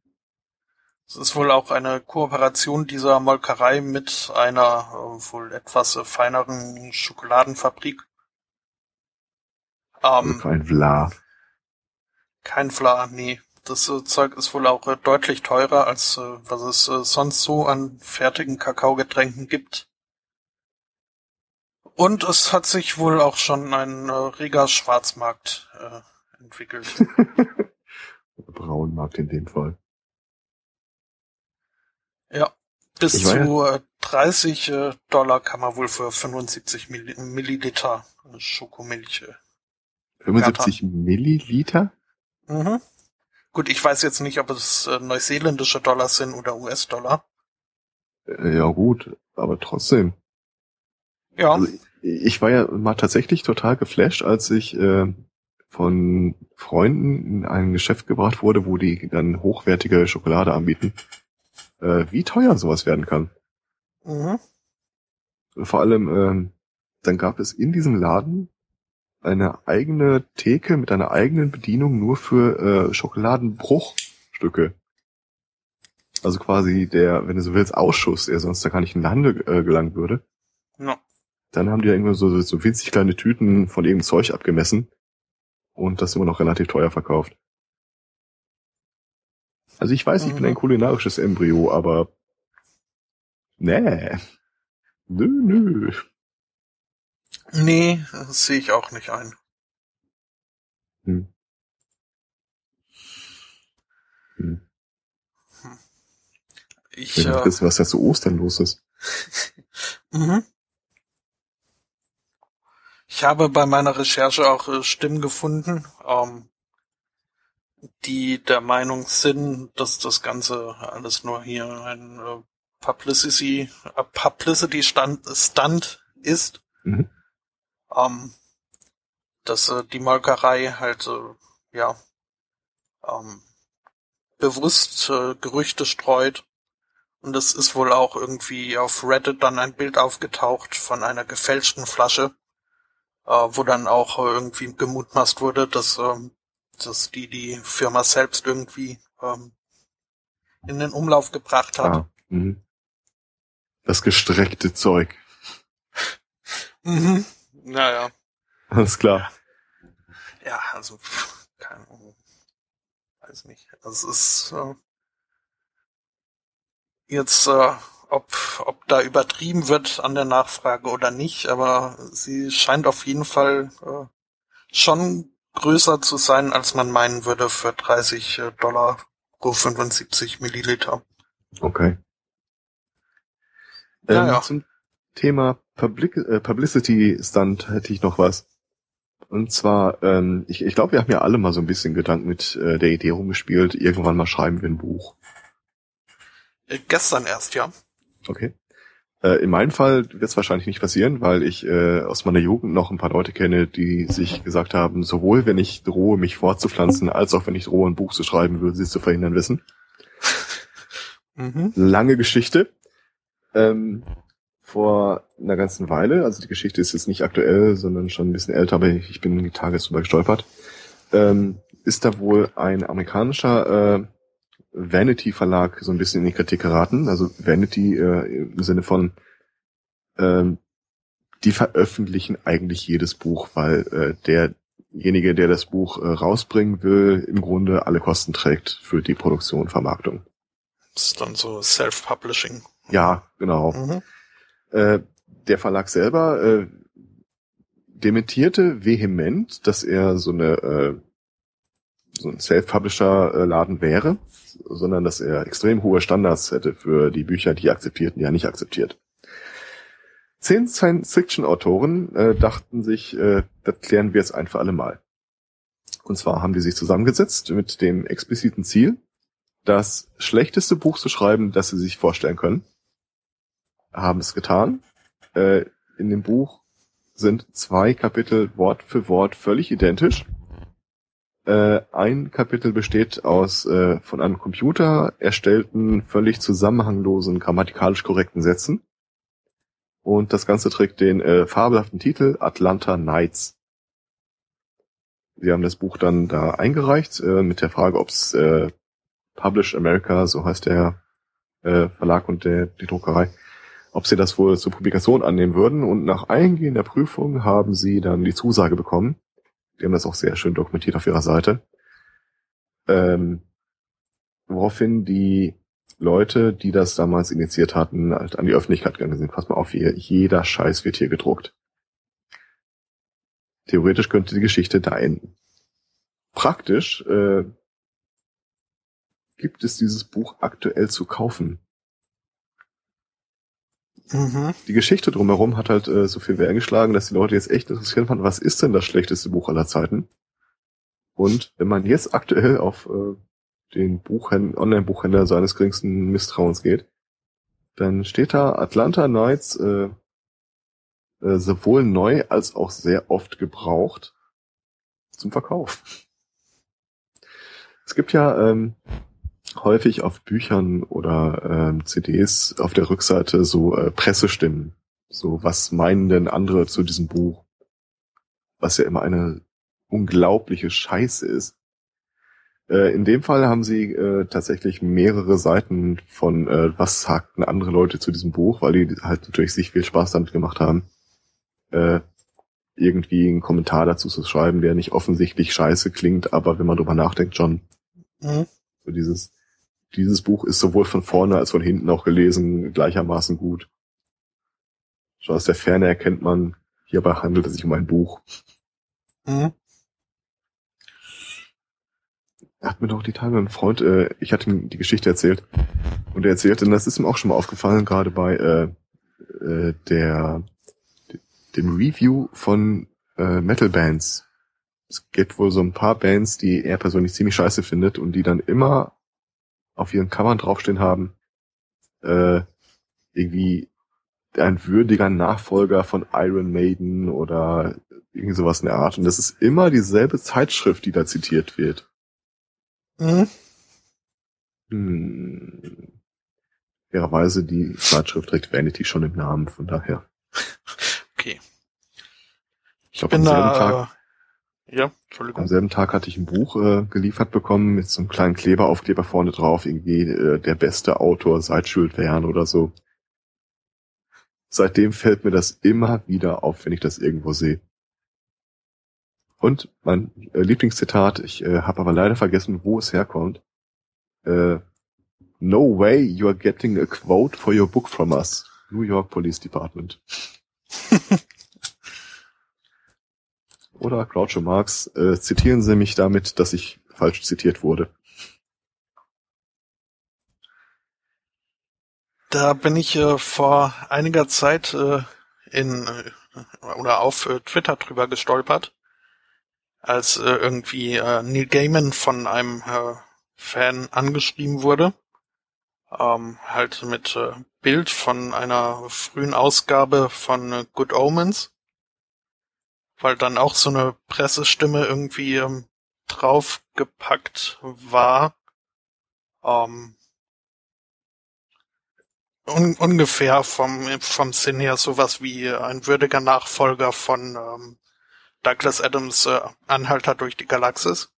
Es ist wohl auch eine Kooperation dieser Molkerei mit einer äh, wohl etwas äh, feineren Schokoladenfabrik. Ähm, kein Vla. Kein Vla, nee. das äh, Zeug ist wohl auch äh, deutlich teurer, als äh, was es äh, sonst so an fertigen Kakaogetränken gibt. Und es hat sich wohl auch schon ein reger Schwarzmarkt entwickelt. Braunmarkt in dem Fall. Ja, bis ich zu äh, 30 äh, Dollar kann man wohl für 75 Milli Milliliter Schokomilch. Äh, 75 gattern. Milliliter? Mhm. Gut, ich weiß jetzt nicht, ob es neuseeländische Dollar sind oder US-Dollar. Ja gut, aber trotzdem. Ja. Also, ich war ja mal tatsächlich total geflasht, als ich äh, von Freunden in ein Geschäft gebracht wurde, wo die dann hochwertige Schokolade anbieten. Äh, wie teuer sowas werden kann. Mhm. Vor allem, äh, dann gab es in diesem Laden eine eigene Theke mit einer eigenen Bedienung nur für äh, Schokoladenbruchstücke. Also quasi der, wenn du so willst, Ausschuss, der sonst da gar nicht in Lande äh, gelangt würde. No. Dann haben die ja irgendwie so, so winzig kleine Tüten von irgendeinem Zeug abgemessen und das immer noch relativ teuer verkauft. Also ich weiß, ich bin ein mhm. kulinarisches Embryo, aber nee. Nö, nö. Nee, das sehe ich auch nicht ein. Hm. Hm. Ich, ich äh, wissen, was da zu Ostern los ist. mhm. Ich habe bei meiner Recherche auch äh, Stimmen gefunden, ähm, die der Meinung sind, dass das Ganze alles nur hier ein äh, Publicity, äh, Publicity Stand, Stunt ist. Mhm ähm, dass äh, die Molkerei halt äh, ja ähm, bewusst äh, Gerüchte streut. Und es ist wohl auch irgendwie auf Reddit dann ein Bild aufgetaucht von einer gefälschten Flasche, äh, wo dann auch äh, irgendwie gemutmaßt wurde, dass, ähm, dass die die Firma selbst irgendwie ähm, in den Umlauf gebracht hat. Ah, mh. das gestreckte Zeug. mhm. Naja. Alles klar. Ja, also, keine Ahnung. Weiß nicht. Also es ist äh, jetzt, äh, ob, ob da übertrieben wird an der Nachfrage oder nicht, aber sie scheint auf jeden Fall äh, schon größer zu sein, als man meinen würde für 30 äh, Dollar pro 75 Milliliter. Okay. Ähm, ja. Zum Thema Public äh, Publicity Stunt hätte ich noch was. Und zwar, ähm, ich, ich glaube, wir haben ja alle mal so ein bisschen Gedanken mit äh, der Idee rumgespielt, irgendwann mal schreiben wir ein Buch. Äh, gestern erst, ja. Okay. Äh, in meinem Fall wird es wahrscheinlich nicht passieren, weil ich äh, aus meiner Jugend noch ein paar Leute kenne, die sich gesagt haben, sowohl wenn ich drohe, mich fortzupflanzen, als auch wenn ich drohe, ein Buch zu schreiben, würden sie es zu verhindern wissen. mhm. Lange Geschichte. Ähm, vor einer ganzen Weile, also die Geschichte ist jetzt nicht aktuell, sondern schon ein bisschen älter, aber ich bin die Tage drüber gestolpert, ähm, ist da wohl ein amerikanischer äh, Vanity-Verlag so ein bisschen in die Kritik geraten. Also Vanity äh, im Sinne von, ähm, die veröffentlichen eigentlich jedes Buch, weil äh, derjenige, der das Buch äh, rausbringen will, im Grunde alle Kosten trägt für die Produktion und Vermarktung. Das ist dann so Self-Publishing. Ja, genau. Mhm. Äh, der Verlag selber äh, dementierte vehement, dass er so eine äh, so ein Self-Publisher-Laden wäre, sondern dass er extrem hohe Standards hätte für die Bücher, die er akzeptiert und die er nicht akzeptiert. Zehn Science-Fiction-Autoren äh, dachten sich, äh, das klären wir jetzt ein für alle Mal. Und zwar haben die sich zusammengesetzt mit dem expliziten Ziel, das schlechteste Buch zu schreiben, das sie sich vorstellen können haben es getan. Äh, in dem Buch sind zwei Kapitel Wort für Wort völlig identisch. Äh, ein Kapitel besteht aus äh, von einem Computer erstellten, völlig zusammenhanglosen, grammatikalisch korrekten Sätzen. Und das Ganze trägt den äh, fabelhaften Titel Atlanta Nights. Sie haben das Buch dann da eingereicht äh, mit der Frage, ob es äh, Publish America, so heißt der äh, Verlag und der, die Druckerei, ob sie das wohl zur Publikation annehmen würden. Und nach eingehender Prüfung haben sie dann die Zusage bekommen. Die haben das auch sehr schön dokumentiert auf ihrer Seite. Ähm, woraufhin die Leute, die das damals initiiert hatten, halt an die Öffentlichkeit gegangen sind. Pass mal auf, hier, jeder Scheiß wird hier gedruckt. Theoretisch könnte die Geschichte da enden. Praktisch äh, gibt es dieses Buch aktuell zu kaufen. Mhm. Die Geschichte drumherum hat halt äh, so viel Wellen geschlagen, dass die Leute jetzt echt interessiert fanden, was ist denn das schlechteste Buch aller Zeiten? Und wenn man jetzt aktuell auf äh, den Buchhändler, Online-Buchhändler seines geringsten Misstrauens geht, dann steht da Atlanta Knights äh, äh, sowohl neu als auch sehr oft gebraucht zum Verkauf. Es gibt ja ähm, häufig auf Büchern oder ähm, CDs auf der Rückseite so äh, Pressestimmen. So, was meinen denn andere zu diesem Buch? Was ja immer eine unglaubliche Scheiße ist. Äh, in dem Fall haben sie äh, tatsächlich mehrere Seiten von äh, was sagten andere Leute zu diesem Buch, weil die halt natürlich sich viel Spaß damit gemacht haben, äh, irgendwie einen Kommentar dazu zu schreiben, der nicht offensichtlich scheiße klingt, aber wenn man drüber nachdenkt schon. Mhm. So dieses, dieses Buch ist sowohl von vorne als von hinten auch gelesen gleichermaßen gut. Schon aus der Ferne erkennt man, hierbei handelt es sich um ein Buch. Mhm. Er hat mir doch die Tage ein Freund, äh, ich hatte ihm die Geschichte erzählt und er erzählte, und das ist ihm auch schon mal aufgefallen, gerade bei äh, äh, der dem Review von äh, Metal Bands. Es gibt wohl so ein paar Bands, die er persönlich ziemlich scheiße findet und die dann immer auf ihren Covern draufstehen haben, äh, irgendwie ein würdiger Nachfolger von Iron Maiden oder irgendwie sowas in der Art. Und das ist immer dieselbe Zeitschrift, die da zitiert wird. Mhm. Hm. Fairerweise, die Zeitschrift trägt Vanity schon im Namen, von daher. Okay. Ich glaube, am selben Tag, äh, ja, Entschuldigung. Am selben Tag hatte ich ein Buch äh, geliefert bekommen mit so einem kleinen Kleberaufkleber vorne drauf, irgendwie äh, der beste Autor seit Jules Verne oder so. Seitdem fällt mir das immer wieder auf, wenn ich das irgendwo sehe. Und mein äh, Lieblingszitat, ich äh, habe aber leider vergessen, wo es herkommt. Äh, no way you are getting a quote for your book from us. New York Police Department. Oder Groucho Marx, äh, zitieren Sie mich damit, dass ich falsch zitiert wurde. Da bin ich äh, vor einiger Zeit äh, in äh, oder auf äh, Twitter drüber gestolpert als äh, irgendwie äh, Neil Gaiman von einem äh, Fan angeschrieben wurde. Ähm, halt mit äh, Bild von einer frühen Ausgabe von äh, Good Omens. Weil dann auch so eine Pressestimme irgendwie ähm, draufgepackt war. Ähm, un ungefähr vom, vom Sinn her sowas wie ein würdiger Nachfolger von ähm, Douglas Adams äh, Anhalter durch die Galaxis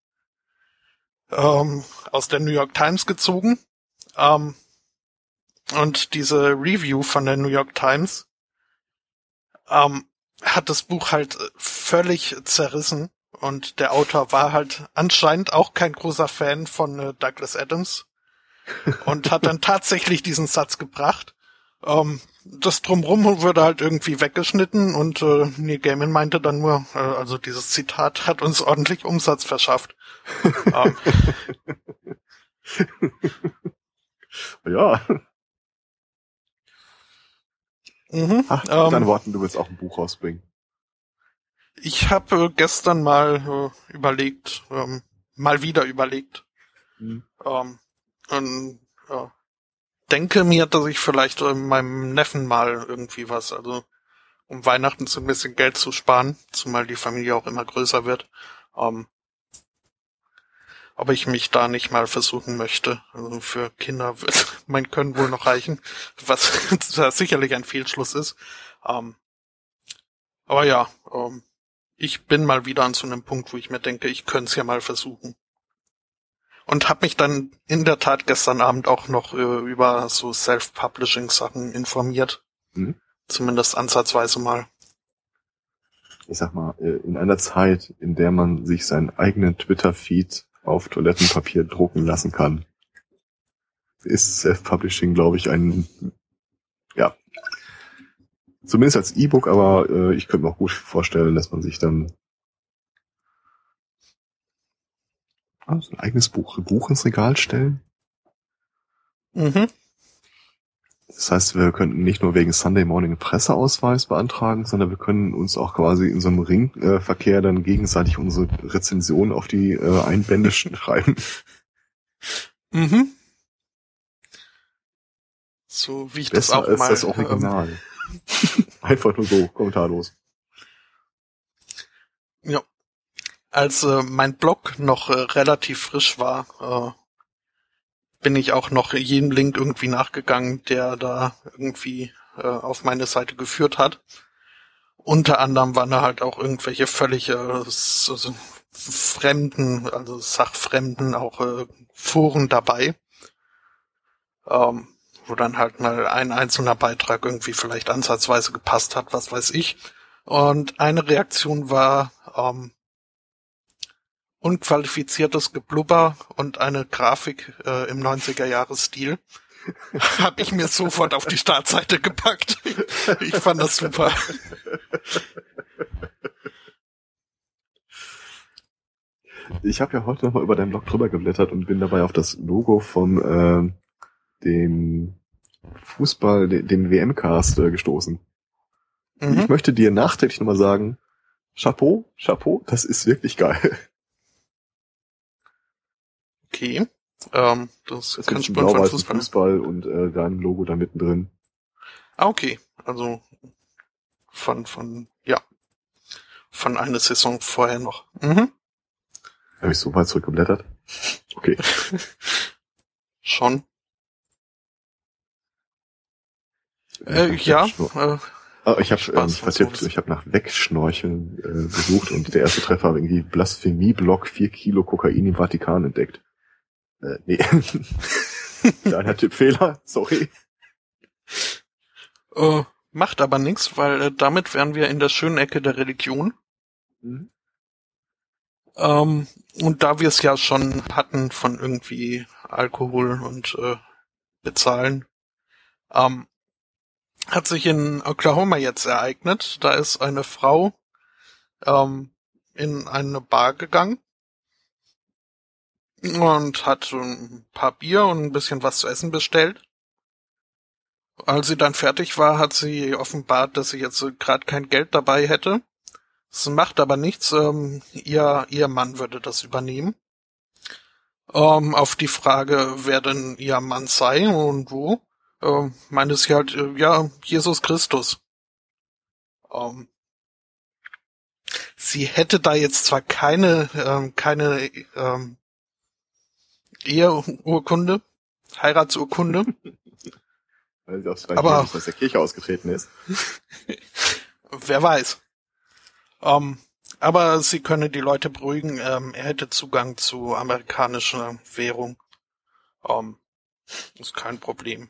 ähm, aus der New York Times gezogen. Ähm, und diese Review von der New York Times ähm, hat das Buch halt völlig zerrissen. Und der Autor war halt anscheinend auch kein großer Fan von äh, Douglas Adams und hat dann tatsächlich diesen Satz gebracht. Ähm, das drumrum wurde halt irgendwie weggeschnitten und äh, Neil Gaiman meinte dann nur, äh, also dieses Zitat hat uns ordentlich Umsatz verschafft. ähm. ja. Mhm, Ach, mit ähm, deinen Worten, du willst auch ein Buch rausbringen. Ich habe äh, gestern mal äh, überlegt, ähm, mal wieder überlegt, mhm. ähm, und, äh, denke mir, dass ich vielleicht äh, meinem Neffen mal irgendwie was, also um Weihnachten so ein bisschen Geld zu sparen, zumal die Familie auch immer größer wird, ähm, ob ich mich da nicht mal versuchen möchte. Also für Kinder wird mein Können wohl noch reichen, was sicherlich ein Fehlschluss ist. Ähm, aber ja, ähm, ich bin mal wieder an so einem Punkt, wo ich mir denke, ich könnte es ja mal versuchen und habe mich dann in der Tat gestern Abend auch noch äh, über so Self-Publishing-Sachen informiert. Mhm. Zumindest ansatzweise mal. Ich sag mal, äh, in einer Zeit, in der man sich seinen eigenen Twitter-Feed auf Toilettenpapier drucken lassen kann, ist Self-Publishing, glaube ich, ein, ja, zumindest als E-Book, aber äh, ich könnte mir auch gut vorstellen, dass man sich dann also ein eigenes Buch, Buch ins Regal stellen. Mhm. Das heißt, wir könnten nicht nur wegen Sunday Morning Presseausweis beantragen, sondern wir können uns auch quasi in so einem Ringverkehr dann gegenseitig unsere Rezension auf die äh, Einbände schreiben. Mhm. So wie ich Besser das auch ist mal. das Original. Ähm, Einfach nur so, kommentarlos. Ja. Als äh, mein Blog noch äh, relativ frisch war, äh, bin ich auch noch jedem Link irgendwie nachgegangen, der da irgendwie äh, auf meine Seite geführt hat. Unter anderem waren da halt auch irgendwelche völlig äh, also fremden, also sachfremden auch äh, Foren dabei, ähm, wo dann halt mal ein einzelner Beitrag irgendwie vielleicht ansatzweise gepasst hat, was weiß ich. Und eine Reaktion war, ähm, unqualifiziertes Geblubber und eine Grafik äh, im 90er-Jahres-Stil. Habe ich mir sofort auf die Startseite gepackt. Ich fand das super. Ich habe ja heute nochmal über deinen Blog drüber geblättert und bin dabei auf das Logo von äh, dem Fußball, dem WM-Cast äh, gestoßen. Mhm. Ich möchte dir nachträglich nochmal sagen, Chapeau, Chapeau, das ist wirklich geil. Okay. Ähm, das, das kann blau von Fußball. Fußball und äh, dein Logo da mittendrin. Ah, okay. Also von, von, ja. Von einer Saison vorher noch. Mhm. Habe ich so weit zurückgeblättert? Okay. Schon. Äh, ja. Äh, oh, ich habe ähm, vertippt, ich habe nach Wegschnorcheln äh, gesucht und der erste Treffer habe irgendwie Blasphemie-Block 4 Kilo Kokain im Vatikan entdeckt. Äh, nee. Kleiner Tippfehler, sorry. Uh, macht aber nichts, weil äh, damit wären wir in der schönen Ecke der Religion. Mhm. Ähm, und da wir es ja schon hatten von irgendwie Alkohol und äh, Bezahlen, ähm, hat sich in Oklahoma jetzt ereignet. Da ist eine Frau ähm, in eine Bar gegangen und hat ein paar Bier und ein bisschen was zu essen bestellt. Als sie dann fertig war, hat sie offenbart, dass sie jetzt gerade kein Geld dabei hätte. Es macht aber nichts. Ähm, ihr, ihr Mann würde das übernehmen. Ähm, auf die Frage, wer denn ihr Mann sei und wo, äh, meinte sie halt, äh, ja, Jesus Christus. Ähm, sie hätte da jetzt zwar keine, ähm, keine ähm, Eheurkunde, Heiratsurkunde. Weil sie aus Aber, aus der Kirche ausgetreten ist. wer weiß. Ähm, aber sie könne die Leute beruhigen, ähm, er hätte Zugang zu amerikanischer Währung. Ähm, ist kein Problem.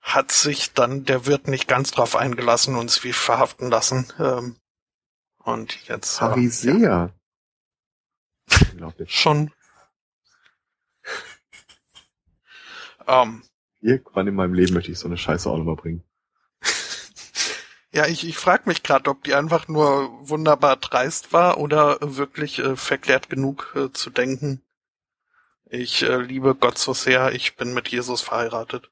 Hat sich dann der Wirt nicht ganz drauf eingelassen und sie verhaften lassen. Ähm, und jetzt. Pharisäer. Äh, ja. Schon Ähm, Irgendwann in meinem Leben möchte ich so eine Scheiße auch nochmal bringen. ja, ich, ich frage mich gerade, ob die einfach nur wunderbar dreist war oder wirklich äh, verklärt genug äh, zu denken. Ich äh, liebe Gott so sehr, ich bin mit Jesus verheiratet.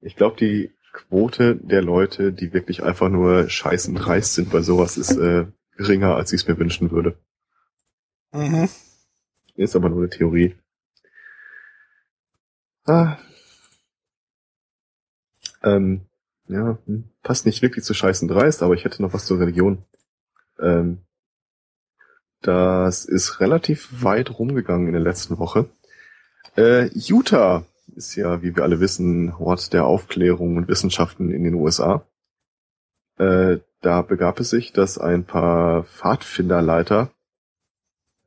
Ich glaube, die Quote der Leute, die wirklich einfach nur scheißen dreist sind bei sowas, ist äh, geringer, als ich es mir wünschen würde. Mhm. Ist aber nur eine Theorie. Ah. Ähm, ja, hm, passt nicht wirklich zu scheißen dreist, aber ich hätte noch was zur Religion. Ähm, das ist relativ weit rumgegangen in der letzten Woche. Äh, Utah ist ja, wie wir alle wissen, Ort der Aufklärung und Wissenschaften in den USA. Äh, da begab es sich, dass ein paar Pfadfinderleiter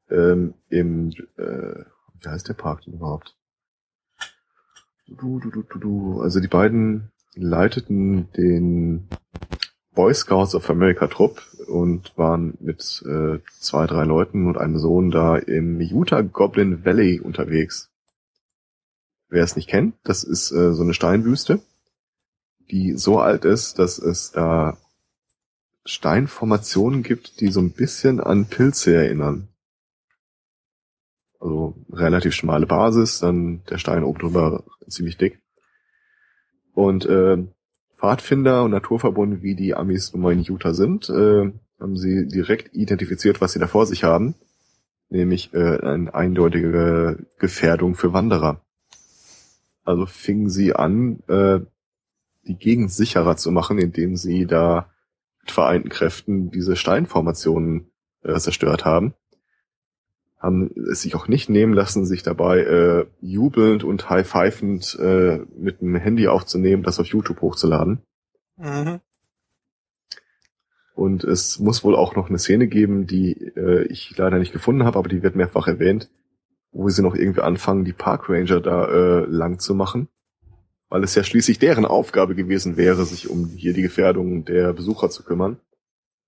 ähm, im, äh, wie heißt der Park denn überhaupt? Du, du, du, du, du. Also die beiden leiteten den Boy Scouts of America Trupp und waren mit äh, zwei, drei Leuten und einem Sohn da im Utah Goblin Valley unterwegs. Wer es nicht kennt, das ist äh, so eine Steinwüste, die so alt ist, dass es da Steinformationen gibt, die so ein bisschen an Pilze erinnern. Also relativ schmale Basis, dann der Stein oben drüber ziemlich dick. Und äh, Pfadfinder und Naturverbunden, wie die Amis nun mal in Utah sind, äh, haben sie direkt identifiziert, was sie da vor sich haben, nämlich äh, eine eindeutige Gefährdung für Wanderer. Also fingen sie an, äh, die Gegend sicherer zu machen, indem sie da mit vereinten Kräften diese Steinformationen äh, zerstört haben. Haben es sich auch nicht nehmen lassen, sich dabei äh, jubelnd und high-fivend äh, mit dem Handy aufzunehmen, das auf YouTube hochzuladen. Mhm. Und es muss wohl auch noch eine Szene geben, die äh, ich leider nicht gefunden habe, aber die wird mehrfach erwähnt, wo sie noch irgendwie anfangen, die Park Ranger da äh, lang zu machen weil es ja schließlich deren Aufgabe gewesen wäre, sich um hier die Gefährdung der Besucher zu kümmern.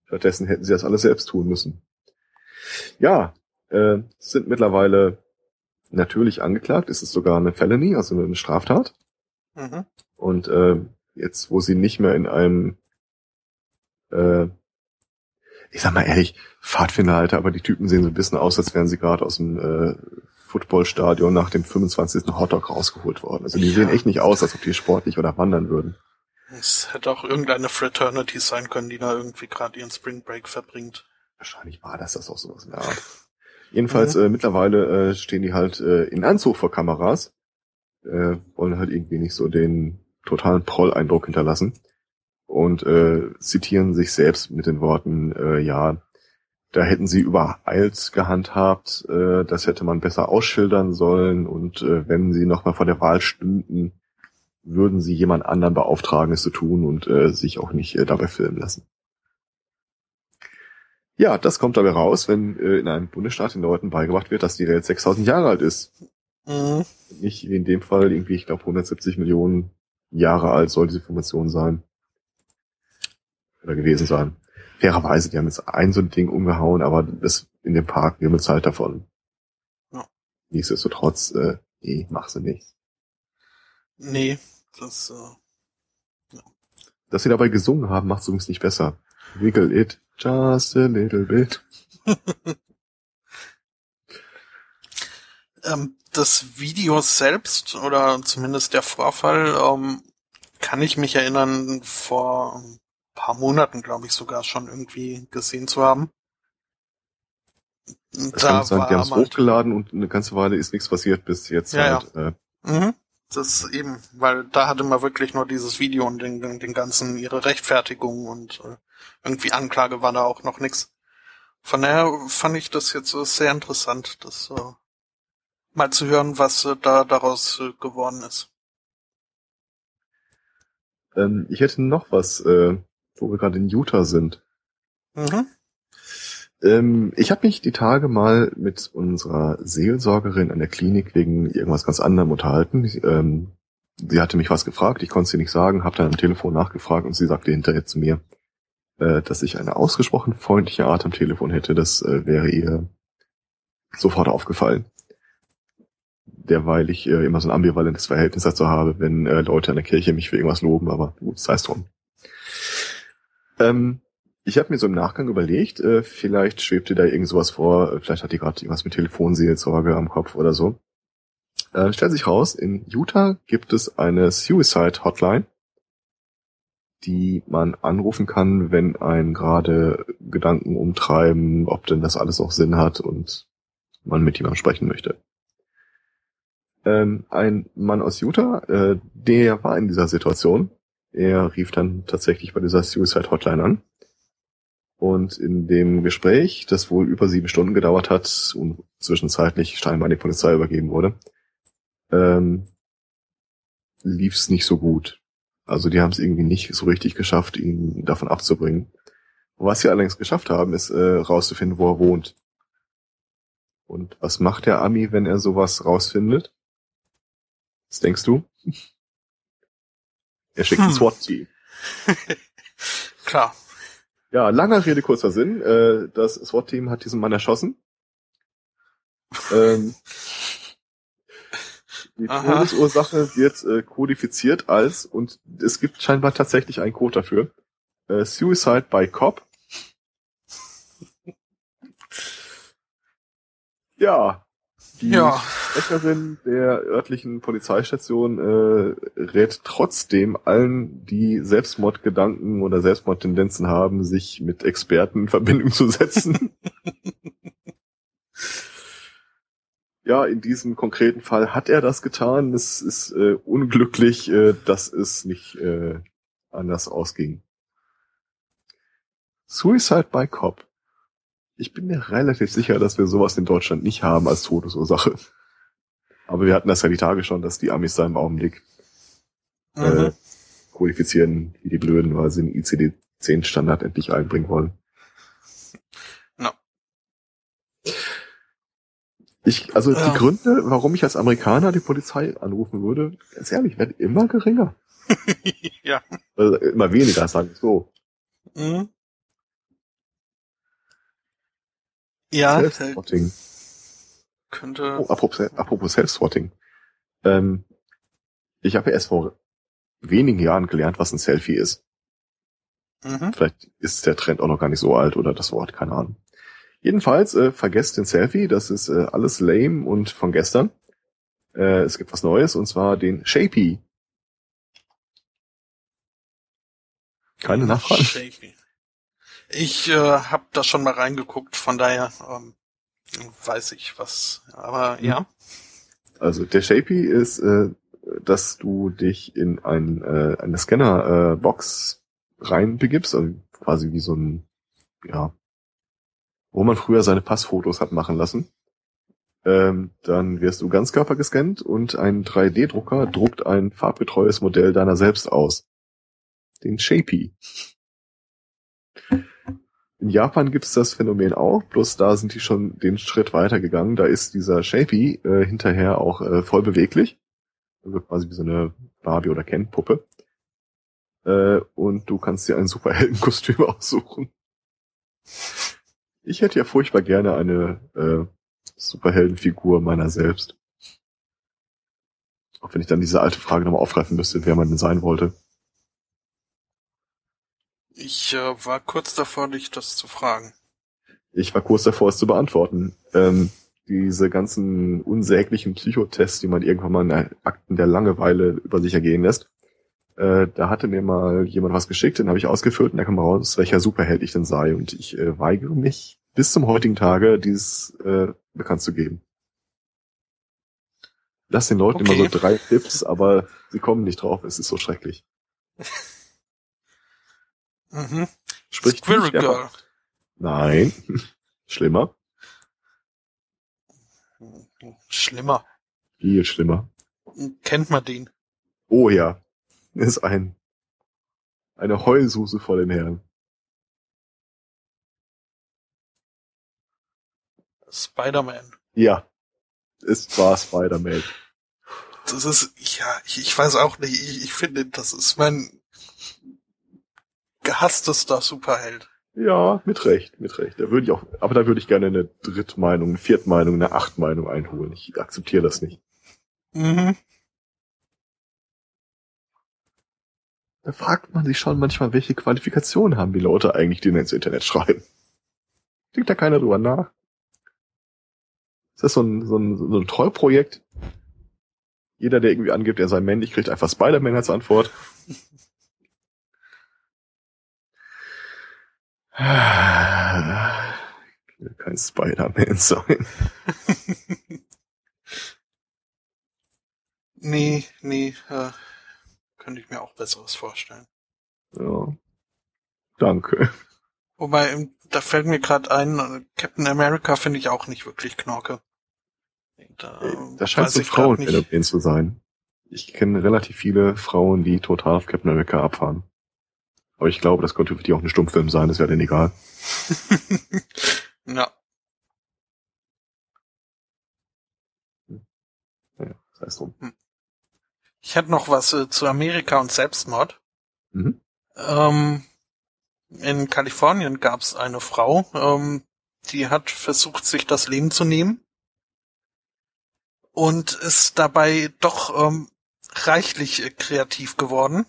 Stattdessen hätten sie das alles selbst tun müssen. Ja, äh, sind mittlerweile natürlich angeklagt. Es ist sogar eine Felony, also eine Straftat. Mhm. Und äh, jetzt, wo sie nicht mehr in einem, äh, ich sag mal ehrlich, Pfadfinderhalter, aber die Typen sehen so ein bisschen aus, als wären sie gerade aus dem äh, Footballstadion nach dem 25. Hotdog rausgeholt worden. Also die ja. sehen echt nicht aus, als ob die sportlich oder wandern würden. Es hätte auch irgendeine Fraternity sein können, die da irgendwie gerade ihren Spring Break verbringt. Wahrscheinlich war das das auch sowas in der Art. Jedenfalls mhm. äh, mittlerweile äh, stehen die halt äh, in Anzug vor Kameras, äh, wollen halt irgendwie nicht so den totalen Proll-Eindruck hinterlassen und äh, zitieren sich selbst mit den Worten, äh, ja, da hätten sie übereilt gehandhabt, äh, das hätte man besser ausschildern sollen und äh, wenn sie nochmal vor der Wahl stünden, würden sie jemand anderen beauftragen, es zu tun und äh, sich auch nicht äh, dabei filmen lassen. Ja, das kommt dabei raus, wenn äh, in einem Bundesstaat den Leuten beigebracht wird, dass die Welt 6000 Jahre alt ist. Mhm. Nicht in dem Fall irgendwie, ich glaube, 170 Millionen Jahre alt soll diese Information sein. Oder gewesen sein fairerweise, die haben jetzt ein so ein Ding umgehauen, aber das in dem Park, wir bezahlt davon. Ja. Nichtsdestotrotz, äh, nee, mach sie nicht. Nee, das, äh, ja. Dass sie dabei gesungen haben, macht es übrigens nicht besser. Wiggle it just a little bit. ähm, das Video selbst oder zumindest der Vorfall ähm, kann ich mich erinnern vor paar Monaten, glaube ich, sogar schon irgendwie gesehen zu haben. Das da sagen, die haben es hochgeladen und eine ganze Weile ist nichts passiert bis jetzt ja, halt. Ja. Äh, mhm. Das eben, weil da hatte man wirklich nur dieses Video und den, den, den ganzen, ihre Rechtfertigung und äh, irgendwie Anklage war da auch noch nix. Von daher fand ich das jetzt äh, sehr interessant, das äh, mal zu hören, was äh, da daraus äh, geworden ist. Ähm, ich hätte noch was, äh, wo wir gerade in Utah sind. Mhm. Ähm, ich habe mich die Tage mal mit unserer Seelsorgerin an der Klinik wegen irgendwas ganz anderem unterhalten. Ähm, sie hatte mich was gefragt, ich konnte sie nicht sagen, habe dann am Telefon nachgefragt und sie sagte hinterher zu mir, äh, dass ich eine ausgesprochen freundliche Art am Telefon hätte. Das äh, wäre ihr sofort aufgefallen. Derweil ich äh, immer so ein ambivalentes Verhältnis dazu habe, wenn äh, Leute in der Kirche mich für irgendwas loben, aber gut, sei es drum. Ähm, ich habe mir so im Nachgang überlegt, äh, vielleicht schwebte da irgend sowas vor, vielleicht hat die gerade irgendwas mit Telefonseelsorge am Kopf oder so. Äh, stellt sich raus, in Utah gibt es eine Suicide Hotline, die man anrufen kann, wenn ein gerade Gedanken umtreiben, ob denn das alles auch Sinn hat und man mit jemandem sprechen möchte. Ähm, ein Mann aus Utah, äh, der war in dieser Situation er rief dann tatsächlich bei dieser Suicide Hotline an. Und in dem Gespräch, das wohl über sieben Stunden gedauert hat und zwischenzeitlich scheinbar die Polizei übergeben wurde, ähm, lief es nicht so gut. Also die haben es irgendwie nicht so richtig geschafft, ihn davon abzubringen. was sie allerdings geschafft haben, ist äh, rauszufinden, wo er wohnt. Und was macht der Ami, wenn er sowas rausfindet? Was denkst du? Er schickt hm. ein SWAT-Team. klar. Ja, langer Rede, kurzer Sinn. Äh, das SWAT-Team hat diesen Mann erschossen. ähm, die Aha. Todesursache wird äh, kodifiziert als, und es gibt scheinbar tatsächlich einen Code dafür, äh, Suicide by Cop. ja, die ja. Sprecherin der örtlichen Polizeistation äh, rät trotzdem allen, die Selbstmordgedanken oder Selbstmordtendenzen haben, sich mit Experten in Verbindung zu setzen. ja, in diesem konkreten Fall hat er das getan. Es ist äh, unglücklich, äh, dass es nicht äh, anders ausging. Suicide by Cop. Ich bin mir relativ sicher, dass wir sowas in Deutschland nicht haben als Todesursache. Aber wir hatten das ja die Tage schon, dass die Amis da im Augenblick äh, mhm. äh, qualifizieren wie die Blöden, weil sie den ICD-10 Standard endlich einbringen wollen. Ich, also ja. die Gründe, warum ich als Amerikaner die Polizei anrufen würde, ganz ehrlich, werden immer geringer. ja. Also immer weniger, sagen wir so. Mhm. Ja. Self-Swatting. Könnte. Oh, apropos, apropos Self-Swatting. Ähm, ich habe ja erst vor wenigen Jahren gelernt, was ein Selfie ist. Mhm. Vielleicht ist der Trend auch noch gar nicht so alt oder das Wort, keine Ahnung. Jedenfalls, äh, vergesst den Selfie, das ist äh, alles lame und von gestern. Äh, es gibt was Neues und zwar den Shapey. Keine Nachfrage. Shapey. Ich äh, habe da schon mal reingeguckt, von daher ähm, weiß ich was. Aber mhm. ja. Also der Shapey ist, äh, dass du dich in ein, äh, eine Scanner-Box äh, reinbegibst, also quasi wie so ein, ja, wo man früher seine Passfotos hat machen lassen. Ähm, dann wirst du Ganzkörper gescannt und ein 3D-Drucker druckt ein farbgetreues Modell deiner selbst aus. Den Shapey. In Japan gibt's das Phänomen auch, bloß da sind die schon den Schritt weiter gegangen. Da ist dieser Shapey äh, hinterher auch äh, voll beweglich. Also quasi wie so eine Barbie- oder Ken-Puppe. Äh, und du kannst dir ein Superheldenkostüm aussuchen. Ich hätte ja furchtbar gerne eine äh, Superheldenfigur meiner selbst. Auch wenn ich dann diese alte Frage nochmal aufgreifen müsste, wer man denn sein wollte. Ich äh, war kurz davor, dich das zu fragen. Ich war kurz davor, es zu beantworten. Ähm, diese ganzen unsäglichen Psychotests, die man irgendwann mal in Akten der Langeweile über sich ergehen lässt. Äh, da hatte mir mal jemand was geschickt, den habe ich ausgefüllt und da kam raus, welcher Superheld ich denn sei. Und ich äh, weigere mich bis zum heutigen Tage, dieses äh, bekannt zu geben. Lass den Leuten okay. immer so drei Tipps, aber sie kommen nicht drauf, es ist so schrecklich. Mhm. Spricht Squirrel Girl. Nein. Schlimmer. Schlimmer. Viel schlimmer. Kennt man den? Oh ja. Ist ein, eine Heulsuse vor den Herren. Spider-Man. Ja. Es war Spider-Man. Das ist, ja, ich, ich weiß auch nicht, ich, ich finde, das ist mein gehassester Superheld. Ja, mit Recht, mit Recht. Da würde ich auch, aber da würde ich gerne eine Drittmeinung, eine Viertmeinung, eine Achtmeinung einholen. Ich akzeptiere das nicht. Mhm. Da fragt man sich schon manchmal, welche Qualifikationen haben die Leute eigentlich, die ins Internet schreiben. Denkt da keiner drüber nach? Ist das so ein, so ein, so ein Trollprojekt? Jeder, der irgendwie angibt, er sei männlich, kriegt einfach Spider-Man als Antwort. Ich will kein Spider-Man sein. nee, nee, äh, könnte ich mir auch Besseres vorstellen. Ja. Danke. Wobei, da fällt mir gerade ein, äh, Captain America finde ich auch nicht wirklich Knorke. Da, da scheint so Frauenphänomen zu sein. Ich kenne relativ viele Frauen, die total auf Captain America abfahren. Aber ich glaube, das könnte für die auch ein Stummfilm sein, das wäre denen egal. ja. Ja, sei es drum. Hm. Ich hätte noch was äh, zu Amerika und Selbstmord. Mhm. Ähm, In Kalifornien gab es eine Frau, ähm, die hat versucht, sich das Leben zu nehmen und ist dabei doch ähm, reichlich äh, kreativ geworden.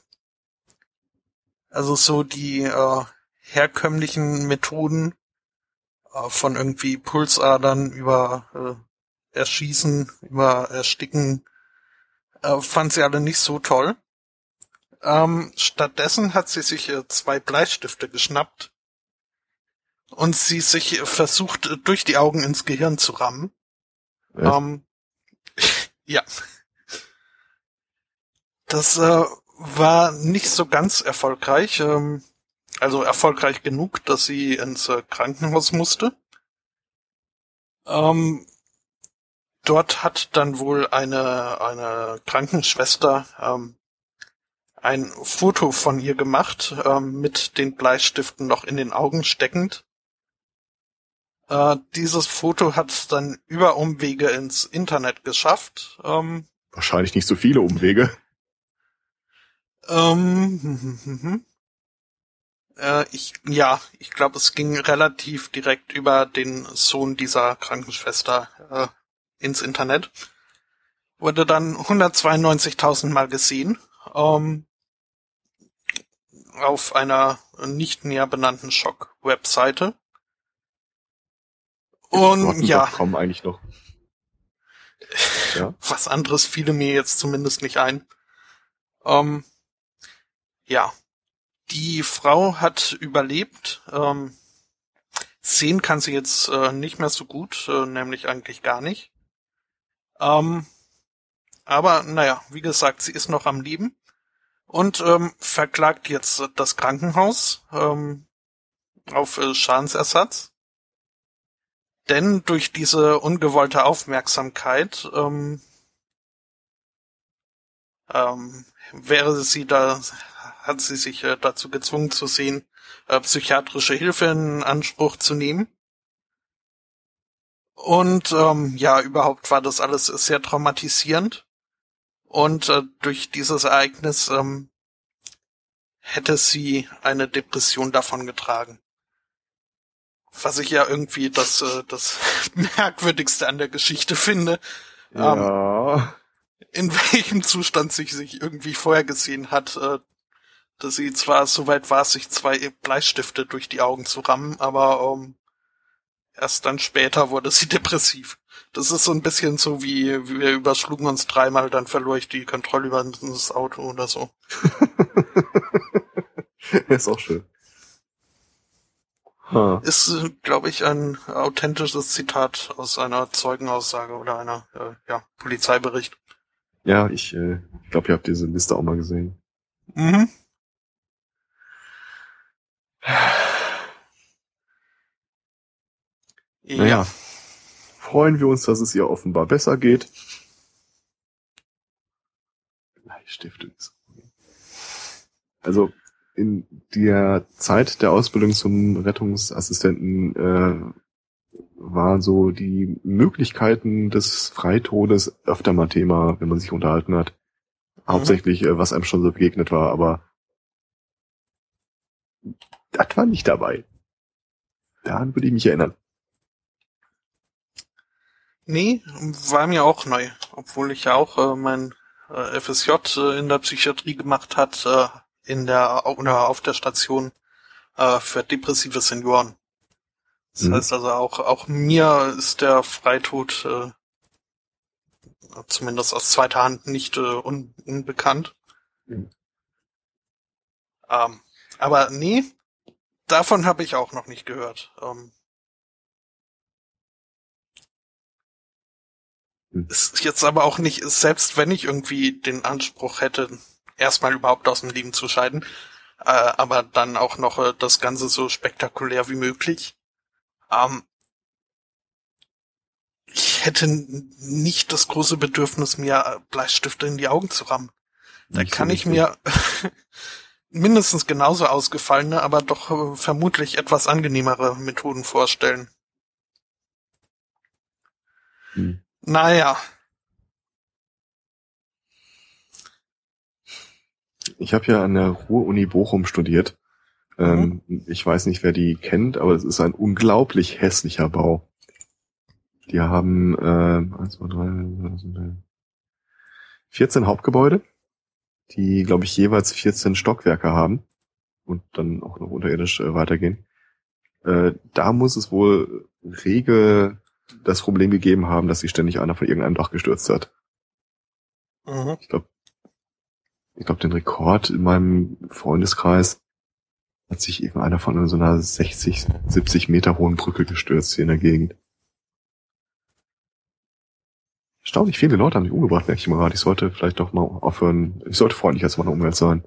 Also so die äh, herkömmlichen Methoden äh, von irgendwie Pulsadern über äh, Erschießen, über Ersticken, äh, fand sie alle nicht so toll. Ähm, stattdessen hat sie sich äh, zwei Bleistifte geschnappt und sie sich versucht, durch die Augen ins Gehirn zu rammen. Ja. Ähm, ja. Das äh, war nicht so ganz erfolgreich. Ähm, also erfolgreich genug, dass sie ins äh, Krankenhaus musste. Ähm, dort hat dann wohl eine, eine Krankenschwester ähm, ein Foto von ihr gemacht, ähm, mit den Bleistiften noch in den Augen steckend. Äh, dieses Foto hat dann über Umwege ins Internet geschafft. Ähm, Wahrscheinlich nicht so viele Umwege. Ähm, äh, ich, ja, ich glaube, es ging relativ direkt über den Sohn dieser Krankenschwester äh, ins Internet. Wurde dann 192.000 Mal gesehen. Ähm, auf einer nicht näher benannten Schock-Webseite. Und ja. Kommen eigentlich noch. Ja. Was anderes fiele mir jetzt zumindest nicht ein. Ähm, ja. Die Frau hat überlebt. Ähm, sehen kann sie jetzt äh, nicht mehr so gut, äh, nämlich eigentlich gar nicht. Ähm, aber naja, wie gesagt, sie ist noch am Leben und ähm, verklagt jetzt das Krankenhaus ähm, auf äh, Schadensersatz. Denn durch diese ungewollte Aufmerksamkeit ähm, ähm, wäre sie da, hat sie sich äh, dazu gezwungen zu sehen, äh, psychiatrische Hilfe in Anspruch zu nehmen. Und ähm, ja, überhaupt war das alles sehr traumatisierend. Und äh, durch dieses Ereignis ähm, hätte sie eine Depression davon getragen. Was ich ja irgendwie das, äh, das Merkwürdigste an der Geschichte finde. Ja. Ähm, in welchem Zustand sich sich irgendwie vorher gesehen hat, äh, dass sie zwar so weit war, sich zwei Bleistifte durch die Augen zu rammen, aber ähm, erst dann später wurde sie depressiv. Das ist so ein bisschen so wie, wir überschlugen uns dreimal, dann verlor ich die Kontrolle über das Auto oder so. ist auch schön. Huh. Ist, glaube ich, ein authentisches Zitat aus einer Zeugenaussage oder einer äh, ja, Polizeibericht. Ja, ich äh, glaube, ihr habt diese Liste auch mal gesehen. Mhm. Naja, freuen wir uns, dass es ihr offenbar besser geht. Bleistifte. Also in der Zeit der Ausbildung zum Rettungsassistenten äh, waren so die Möglichkeiten des Freitodes öfter mal Thema, wenn man sich unterhalten hat. Hauptsächlich, äh, was einem schon so begegnet war, aber das war nicht dabei. Daran würde ich mich erinnern. Nee, war mir auch neu. Obwohl ich ja auch äh, mein äh, FSJ äh, in der Psychiatrie gemacht hat, äh, in der oder auf der Station äh, für depressive Senioren. Das mhm. heißt also auch auch mir ist der Freitod äh, zumindest aus zweiter Hand nicht äh, un unbekannt. Mhm. Ähm, aber nee, davon habe ich auch noch nicht gehört. Ähm, Ist jetzt aber auch nicht, selbst wenn ich irgendwie den Anspruch hätte, erstmal überhaupt aus dem Leben zu scheiden, äh, aber dann auch noch äh, das Ganze so spektakulär wie möglich. Ähm, ich hätte nicht das große Bedürfnis, mir Bleistifte in die Augen zu rammen. Da kann ich mir mindestens genauso ausgefallene, aber doch äh, vermutlich etwas angenehmere Methoden vorstellen. Hm. Naja. Ich habe ja an der Ruhr-Uni Bochum studiert Ähm, mhm. Ich weiß nicht, wer die kennt, aber es ist ein unglaublich hässlicher Bau. Die haben äh, 1, 2, 3, 14 Hauptgebäude, die, glaube ich, jeweils 14 Stockwerke haben und dann auch noch unterirdisch äh, weitergehen. Äh, da muss es wohl rege das Problem gegeben haben, dass sich ständig einer von irgendeinem Dach gestürzt hat. Mhm. Ich glaube, ich glaube, den Rekord in meinem Freundeskreis hat sich irgendeiner von so einer 60, 70 Meter hohen Brücke gestürzt hier in der Gegend. Erstaunlich viele Leute haben sich umgebracht, merke ich mal gerade. Ich sollte vielleicht doch mal aufhören. Ich sollte freundlicher zu meiner Umwelt sein.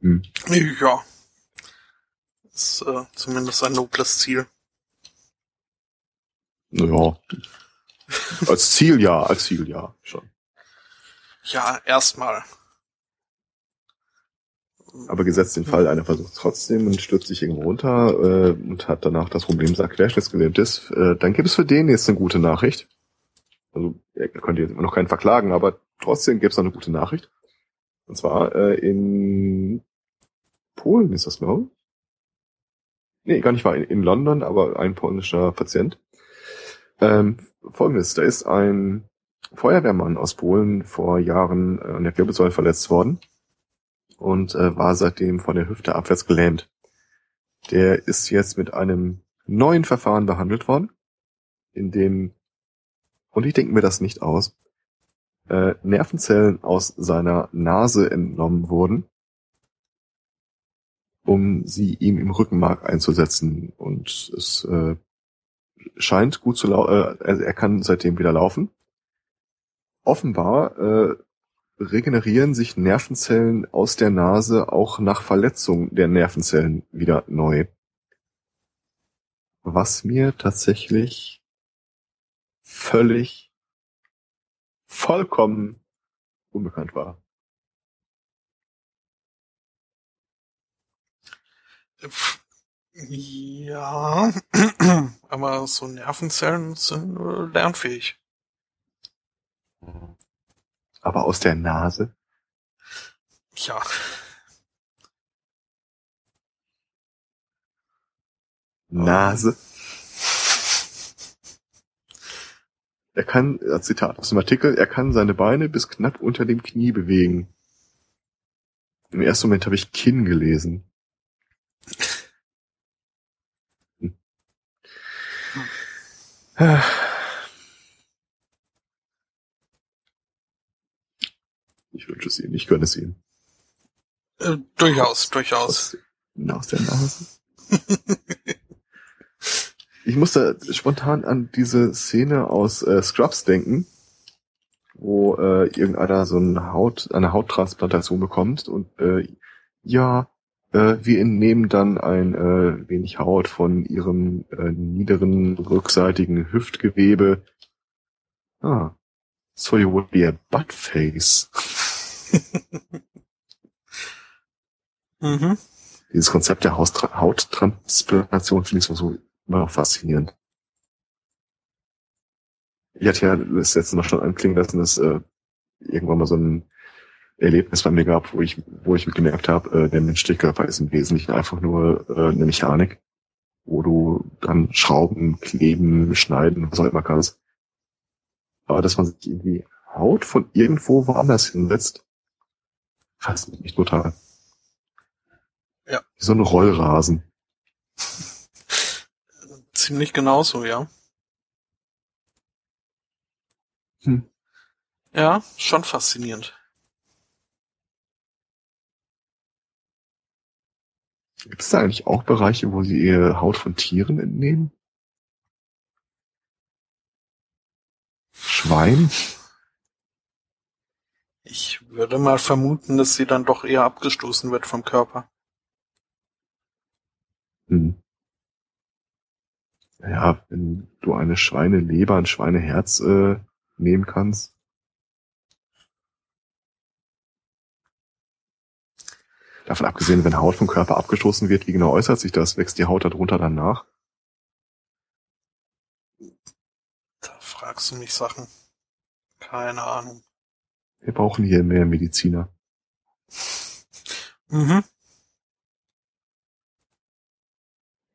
Hm. Ja. Ist äh, zumindest ein nobles Ziel. Naja. als Ziel ja, als Ziel ja, schon. Ja, erstmal. Aber gesetzt den Fall, einer versucht trotzdem und stürzt sich irgendwo runter äh, und hat danach das Problem, dass er querschnittsgelähmt ist, äh, dann gibt es für den jetzt eine gute Nachricht. Also er könnte jetzt immer noch keinen verklagen, aber trotzdem gibt es eine gute Nachricht. Und zwar äh, in Polen ist das, glaube ich. Nee, gar nicht wahr, in, in London, aber ein polnischer Patient. Ähm, Folgendes, da ist ein Feuerwehrmann aus Polen vor Jahren äh, an der Wirbelsäule verletzt worden und äh, war seitdem von der Hüfte abwärts gelähmt. Der ist jetzt mit einem neuen Verfahren behandelt worden, in dem, und ich denke mir das nicht aus, äh, Nervenzellen aus seiner Nase entnommen wurden um sie ihm im Rückenmark einzusetzen. Und es äh, scheint gut zu laufen, äh, er kann seitdem wieder laufen. Offenbar äh, regenerieren sich Nervenzellen aus der Nase auch nach Verletzung der Nervenzellen wieder neu. Was mir tatsächlich völlig vollkommen unbekannt war. Ja, aber so Nervenzellen sind äh, lernfähig. Aber aus der Nase? Ja. Nase. Er kann, Zitat aus dem Artikel, er kann seine Beine bis knapp unter dem Knie bewegen. Im ersten Moment habe ich Kinn gelesen. Ich wünsche es Ihnen, ich gönne es Ihnen. Äh, durchaus, durchaus. Aus, aus der Nase. ich musste spontan an diese Szene aus äh, Scrubs denken, wo äh, irgendeiner so eine Haut, eine Hauttransplantation bekommt und äh, ja, äh, wir entnehmen dann ein äh, wenig Haut von ihrem äh, niederen rückseitigen Hüftgewebe. Ah, so you would be a butt face. mhm. Dieses Konzept der Haustra Hauttransplantation finde ich so immer noch faszinierend. Ich hatte ja das letzte Mal schon anklingen lassen, dass äh, irgendwann mal so ein Erlebnis bei mir gab, wo ich, wo ich gemerkt habe, äh, der menschliche Körper ist im Wesentlichen einfach nur äh, eine Mechanik, wo du dann Schrauben, kleben, schneiden, was auch immer kannst. Aber dass man sich irgendwie Haut von irgendwo woanders hinsetzt, fasziniert mich total. Ja. Wie so ein Rollrasen. Ziemlich genauso, ja. Hm. Ja, schon faszinierend. Gibt es da eigentlich auch Bereiche, wo sie ihr Haut von Tieren entnehmen? Schwein? Ich würde mal vermuten, dass sie dann doch eher abgestoßen wird vom Körper. Hm. Ja, wenn du eine Schweineleber, ein Schweineherz äh, nehmen kannst, Davon abgesehen, wenn Haut vom Körper abgestoßen wird, wie genau äußert sich das? Wächst die Haut darunter dann nach? Da fragst du mich Sachen. Keine Ahnung. Wir brauchen hier mehr Mediziner. Mhm.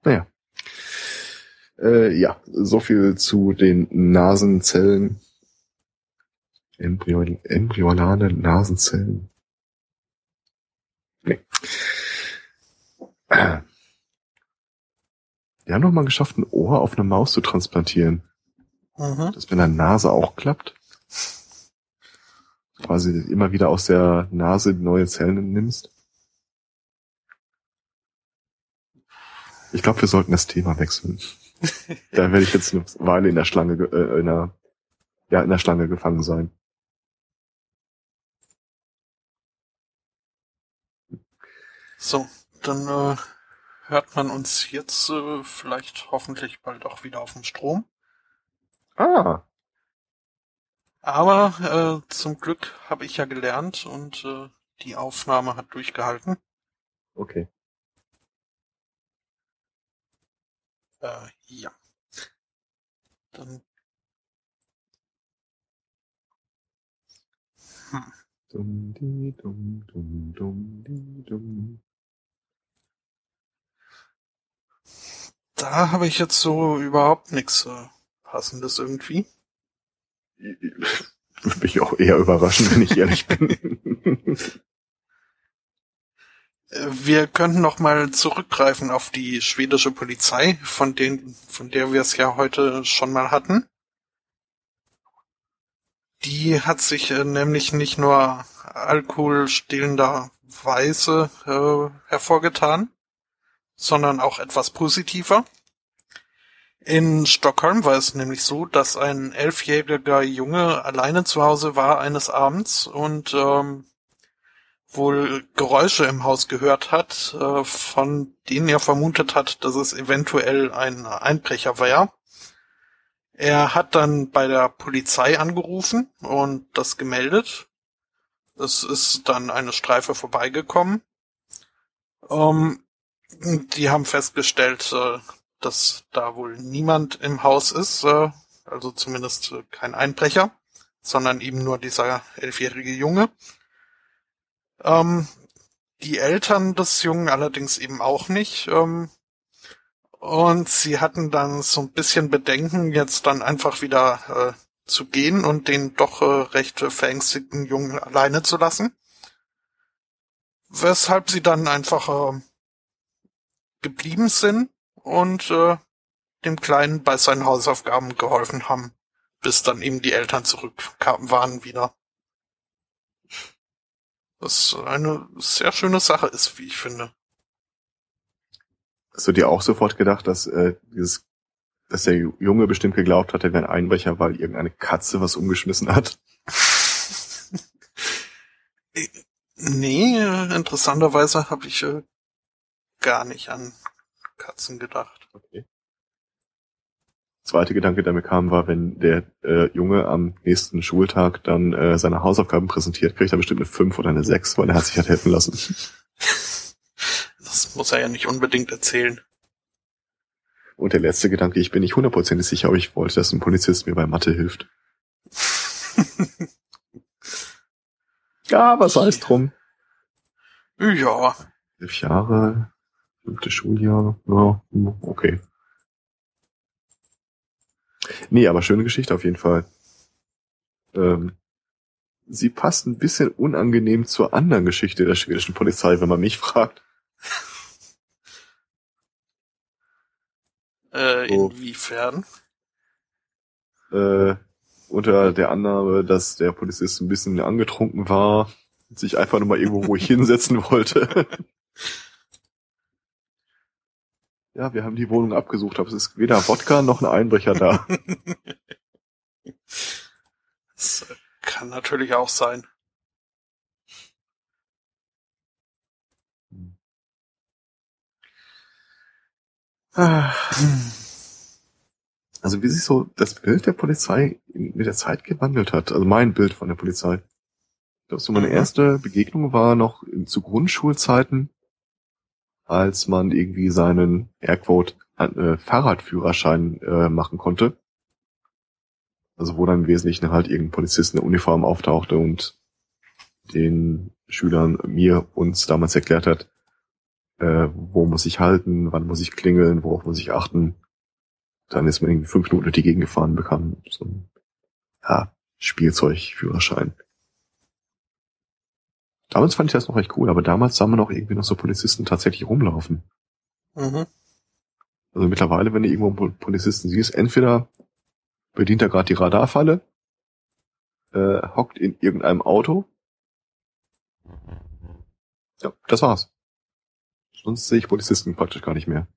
Naja. Äh, ja, so viel zu den Nasenzellen. Embryon, embryonale Nasenzellen. Nee. Wir haben doch mal geschafft, ein Ohr auf eine Maus zu transplantieren. Mhm. Dass wenn eine Nase auch klappt. Quasi immer wieder aus der Nase neue Zellen nimmst. Ich glaube, wir sollten das Thema wechseln. da werde ich jetzt eine Weile in der Schlange, äh, in der, ja, in der Schlange gefangen sein. So, dann äh, hört man uns jetzt äh, vielleicht hoffentlich bald auch wieder auf dem Strom. Ah. Aber äh, zum Glück habe ich ja gelernt und äh, die Aufnahme hat durchgehalten. Okay. Äh, ja. Dann. Hm. Dum, di, dum, dum, dum, di, dum. Da habe ich jetzt so überhaupt nichts äh, Passendes irgendwie. Würde mich auch eher überraschen, wenn ich ehrlich bin. Wir könnten noch mal zurückgreifen auf die schwedische Polizei, von denen, von der wir es ja heute schon mal hatten. Die hat sich äh, nämlich nicht nur alkoholstehlenderweise äh, hervorgetan, sondern auch etwas positiver. In Stockholm war es nämlich so, dass ein elfjähriger Junge alleine zu Hause war eines Abends und ähm, wohl Geräusche im Haus gehört hat, äh, von denen er vermutet hat, dass es eventuell ein Einbrecher war. Er hat dann bei der Polizei angerufen und das gemeldet. Es ist dann eine Streife vorbeigekommen. Ähm, die haben festgestellt, äh, dass da wohl niemand im Haus ist, äh, also zumindest kein Einbrecher, sondern eben nur dieser elfjährige Junge. Ähm, die Eltern des Jungen allerdings eben auch nicht. Ähm, und sie hatten dann so ein bisschen Bedenken, jetzt dann einfach wieder äh, zu gehen und den doch äh, recht verängstigten Jungen alleine zu lassen. Weshalb sie dann einfach äh, geblieben sind und äh, dem Kleinen bei seinen Hausaufgaben geholfen haben, bis dann eben die Eltern zurückkamen waren wieder. Was eine sehr schöne Sache ist, wie ich finde. Hast du dir auch sofort gedacht, dass äh, dieses, dass der Junge bestimmt geglaubt hat, er wäre ein Einbrecher, weil irgendeine Katze was umgeschmissen hat? nee, interessanterweise habe ich äh, gar nicht an Katzen gedacht. Okay. Zweite Gedanke, der mir kam, war, wenn der äh, Junge am nächsten Schultag dann äh, seine Hausaufgaben präsentiert, kriegt er bestimmt eine 5 oder eine 6, weil er hat sich halt helfen lassen. Das muss er ja nicht unbedingt erzählen. Und der letzte Gedanke, ich bin nicht hundertprozentig sicher, aber ich wollte, dass ein Polizist mir bei Mathe hilft. ja, was heißt drum? Ja. Elf Jahre, Fünfte Schuljahr, ja, okay. Nee, aber schöne Geschichte auf jeden Fall. Ähm, sie passt ein bisschen unangenehm zur anderen Geschichte der schwedischen Polizei, wenn man mich fragt. Äh, so. inwiefern? Äh, unter der Annahme, dass der Polizist ein bisschen angetrunken war, sich einfach nur mal irgendwo ruhig hinsetzen wollte. Ja, wir haben die Wohnung abgesucht, aber es ist weder Wodka noch ein Einbrecher da. das kann natürlich auch sein. Also wie sich so das Bild der Polizei mit der Zeit gewandelt hat. Also mein Bild von der Polizei. Ich glaube, so meine mhm. erste Begegnung war noch zu Grundschulzeiten als man irgendwie seinen Airquote äh, Fahrradführerschein äh, machen konnte. Also wo dann im Wesentlichen halt irgendein Polizist in der Uniform auftauchte und den Schülern mir uns damals erklärt hat, äh, wo muss ich halten, wann muss ich klingeln, worauf muss ich achten. dann ist man irgendwie fünf Minuten durch die Gegend gefahren, bekam so ein ja, Spielzeugführerschein. Damals fand ich das noch echt cool, aber damals sah man auch irgendwie noch so Polizisten tatsächlich rumlaufen. Mhm. Also mittlerweile, wenn du irgendwo einen Polizisten siehst, entweder bedient er gerade die Radarfalle, äh, hockt in irgendeinem Auto. Ja, das war's. Sonst sehe ich Polizisten praktisch gar nicht mehr.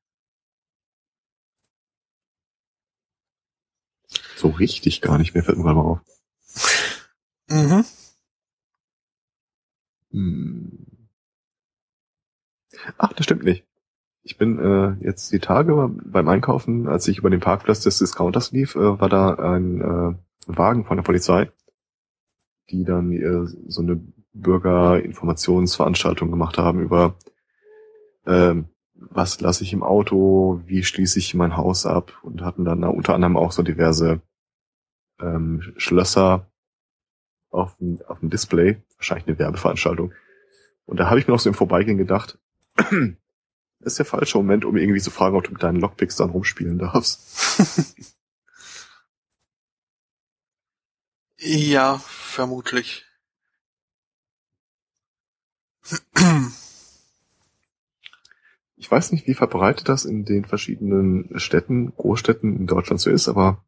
So richtig gar nicht mehr, fällt mir gerade mal auf. Mhm. Hm. Ach, das stimmt nicht. Ich bin äh, jetzt die Tage beim Einkaufen, als ich über den Parkplatz des Discounters lief, äh, war da ein äh, Wagen von der Polizei, die dann äh, so eine Bürgerinformationsveranstaltung gemacht haben über ähm, was lasse ich im Auto, wie schließe ich mein Haus ab und hatten dann unter anderem auch so diverse ähm, Schlösser auf dem, auf dem Display, wahrscheinlich eine Werbeveranstaltung. Und da habe ich mir noch so im Vorbeigehen gedacht, ist der falsche Moment, um irgendwie zu fragen, ob du mit deinen Lockpicks dann rumspielen darfst. ja, vermutlich. Ich weiß nicht, wie verbreitet das in den verschiedenen Städten, Großstädten in Deutschland so ist, aber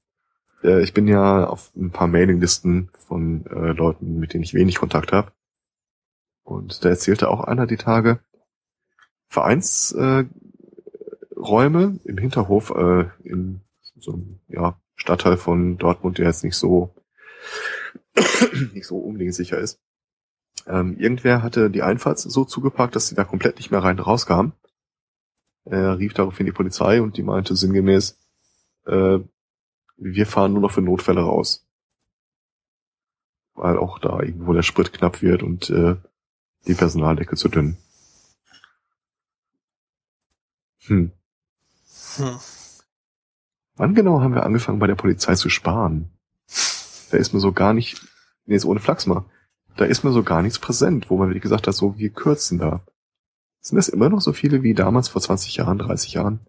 äh, ich bin ja auf ein paar Mailinglisten von äh, Leuten, mit denen ich wenig Kontakt habe. Und da erzählte auch einer die Tage, Vereinsräume äh, im Hinterhof äh, in so einem ja, Stadtteil von Dortmund, der jetzt nicht so nicht so unbedingt sicher ist. Ähm, irgendwer hatte die Einfahrt so zugepackt, dass sie da komplett nicht mehr rein rauskam. Er rief daraufhin die Polizei und die meinte sinngemäß, äh, wir fahren nur noch für Notfälle raus. Weil auch da irgendwo der Sprit knapp wird und äh, die Personaldecke zu dünn. Hm. hm. Wann genau haben wir angefangen bei der Polizei zu sparen? Da ist mir so gar nicht, nee, jetzt ohne Flachs mal, da ist mir so gar nichts präsent, wo man wie gesagt hat, so wir kürzen da. Sind das immer noch so viele wie damals vor 20 Jahren, 30 Jahren?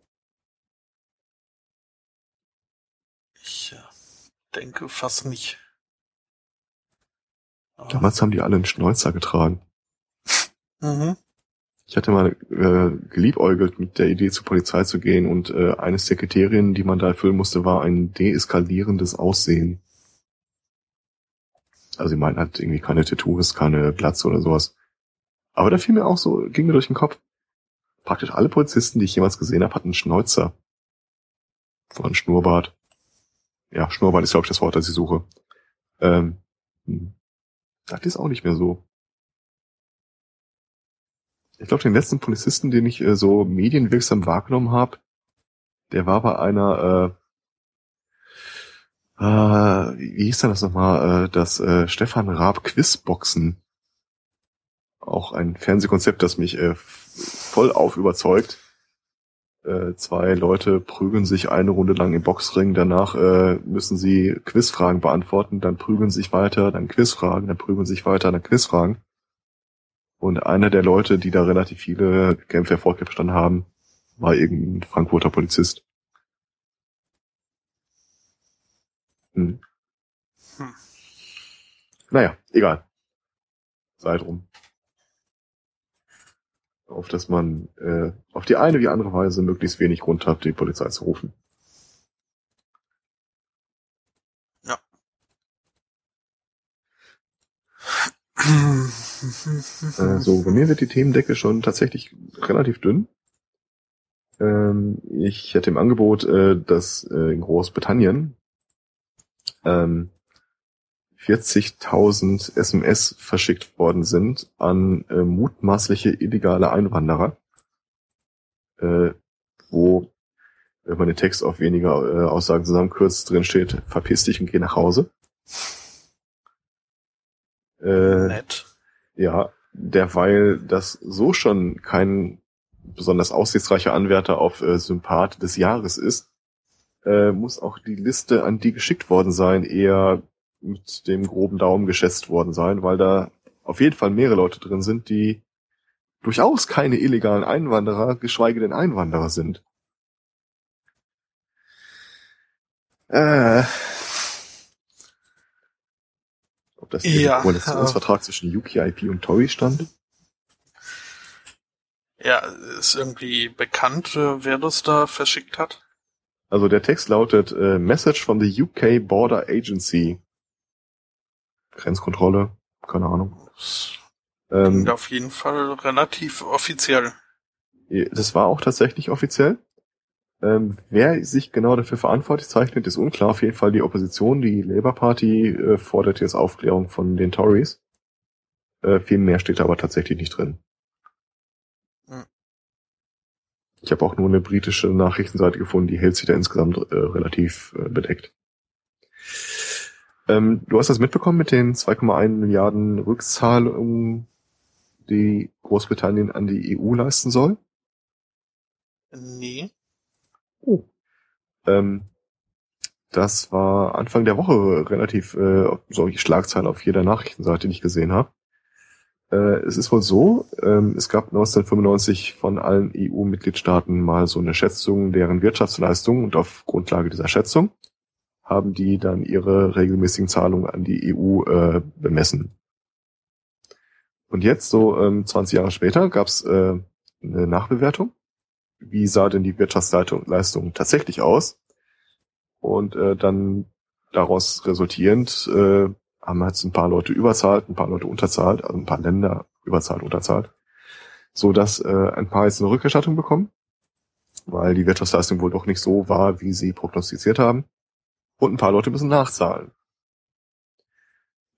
Ich äh, denke fast nicht. Damals haben die alle einen Schnäuzer getragen. Mhm. Ich hatte mal äh, geliebäugelt mit der Idee, zur Polizei zu gehen und äh, eines der Kriterien, die man da erfüllen musste, war ein deeskalierendes Aussehen. Also sie meinten halt irgendwie keine Tattoos, keine Glatze oder sowas. Aber da fiel mir auch so, ging mir durch den Kopf. Praktisch alle Polizisten, die ich jemals gesehen habe, hatten einen Schnäuzer. Oder einen Schnurrbart. Ja, Schnurrbart ist, glaube ich, das Wort, das ich suche. Ähm, hm. das ist auch nicht mehr so. Ich glaube, den letzten Polizisten, den ich äh, so medienwirksam wahrgenommen habe, der war bei einer, äh, äh, wie hieß denn das nochmal, äh, das äh, Stefan Raab Quizboxen. Auch ein Fernsehkonzept, das mich äh, voll auf überzeugt. Äh, zwei Leute prügeln sich eine Runde lang im Boxring, danach äh, müssen sie Quizfragen beantworten, dann prügeln sich weiter, dann Quizfragen, dann prügeln sich weiter, dann Quizfragen. Und einer der Leute, die da relativ viele Kämpfe erfolgreich haben, war irgendein Frankfurter Polizist. Hm. Hm. Naja, egal. Sei drum. Auf dass man äh, auf die eine wie andere Weise möglichst wenig Grund hat, die Polizei zu rufen. Ja. äh, so, bei mir wird die Themendecke schon tatsächlich relativ dünn. Ähm, ich hätte im Angebot, äh, dass äh, in Großbritannien ähm, 40.000 SMS verschickt worden sind an äh, mutmaßliche illegale Einwanderer, äh, wo, wenn man den Text auf weniger äh, Aussagen zusammenkürzt, drin steht, verpiss dich und geh nach Hause. Äh, Nett. Ja, derweil das so schon kein besonders aussichtsreicher Anwärter auf äh, Sympath des Jahres ist, äh, muss auch die Liste, an die geschickt worden sein, eher mit dem groben Daumen geschätzt worden sein, weil da auf jeden Fall mehrere Leute drin sind, die durchaus keine illegalen Einwanderer, geschweige denn Einwanderer sind. Äh, ob das Ja, im Koalitionsvertrag zwischen UKIP und Tory stand? Ja, ist irgendwie bekannt, äh, wer das da verschickt hat? Also der Text lautet äh, Message from the UK Border Agency. Grenzkontrolle, keine Ahnung. Das Ähm, auf jeden Fall relativ offiziell. Das war auch tatsächlich offiziell. Ähm, wer sich genau dafür verantwortlich zeichnet, ist unklar. Auf jeden Fall die Opposition, die Labour Party, äh, fordert jetzt Aufklärung von den Tories. Äh, viel mehr steht da aber tatsächlich nicht drin. Hm. Ich habe auch nur eine britische Nachrichtenseite gefunden, die hält sich da insgesamt äh, relativ äh, bedeckt. Ähm, du hast das mitbekommen mit den 2,1 Milliarden Rückzahlungen, die Großbritannien an die EU leisten soll? Nee. Oh. Ähm, das war Anfang der Woche relativ äh, solche Schlagzeile auf jeder Nachrichtenseite, die ich gesehen habe. Äh, es ist wohl so, ähm, es gab 1995 von allen EU-Mitgliedstaaten mal so eine Schätzung deren Wirtschaftsleistung und auf Grundlage dieser Schätzung haben die dann ihre regelmäßigen Zahlungen an die EU äh, bemessen. Und jetzt, so ähm, 20 Jahre später, gab es äh, eine Nachbewertung wie sah denn die Wirtschaftsleistung tatsächlich aus? Und äh, dann daraus resultierend äh, haben jetzt ein paar Leute überzahlt, ein paar Leute unterzahlt, also ein paar Länder überzahlt, unterzahlt, so dass äh, ein paar jetzt eine Rückerstattung bekommen, weil die Wirtschaftsleistung wohl doch nicht so war, wie sie prognostiziert haben. Und ein paar Leute müssen nachzahlen.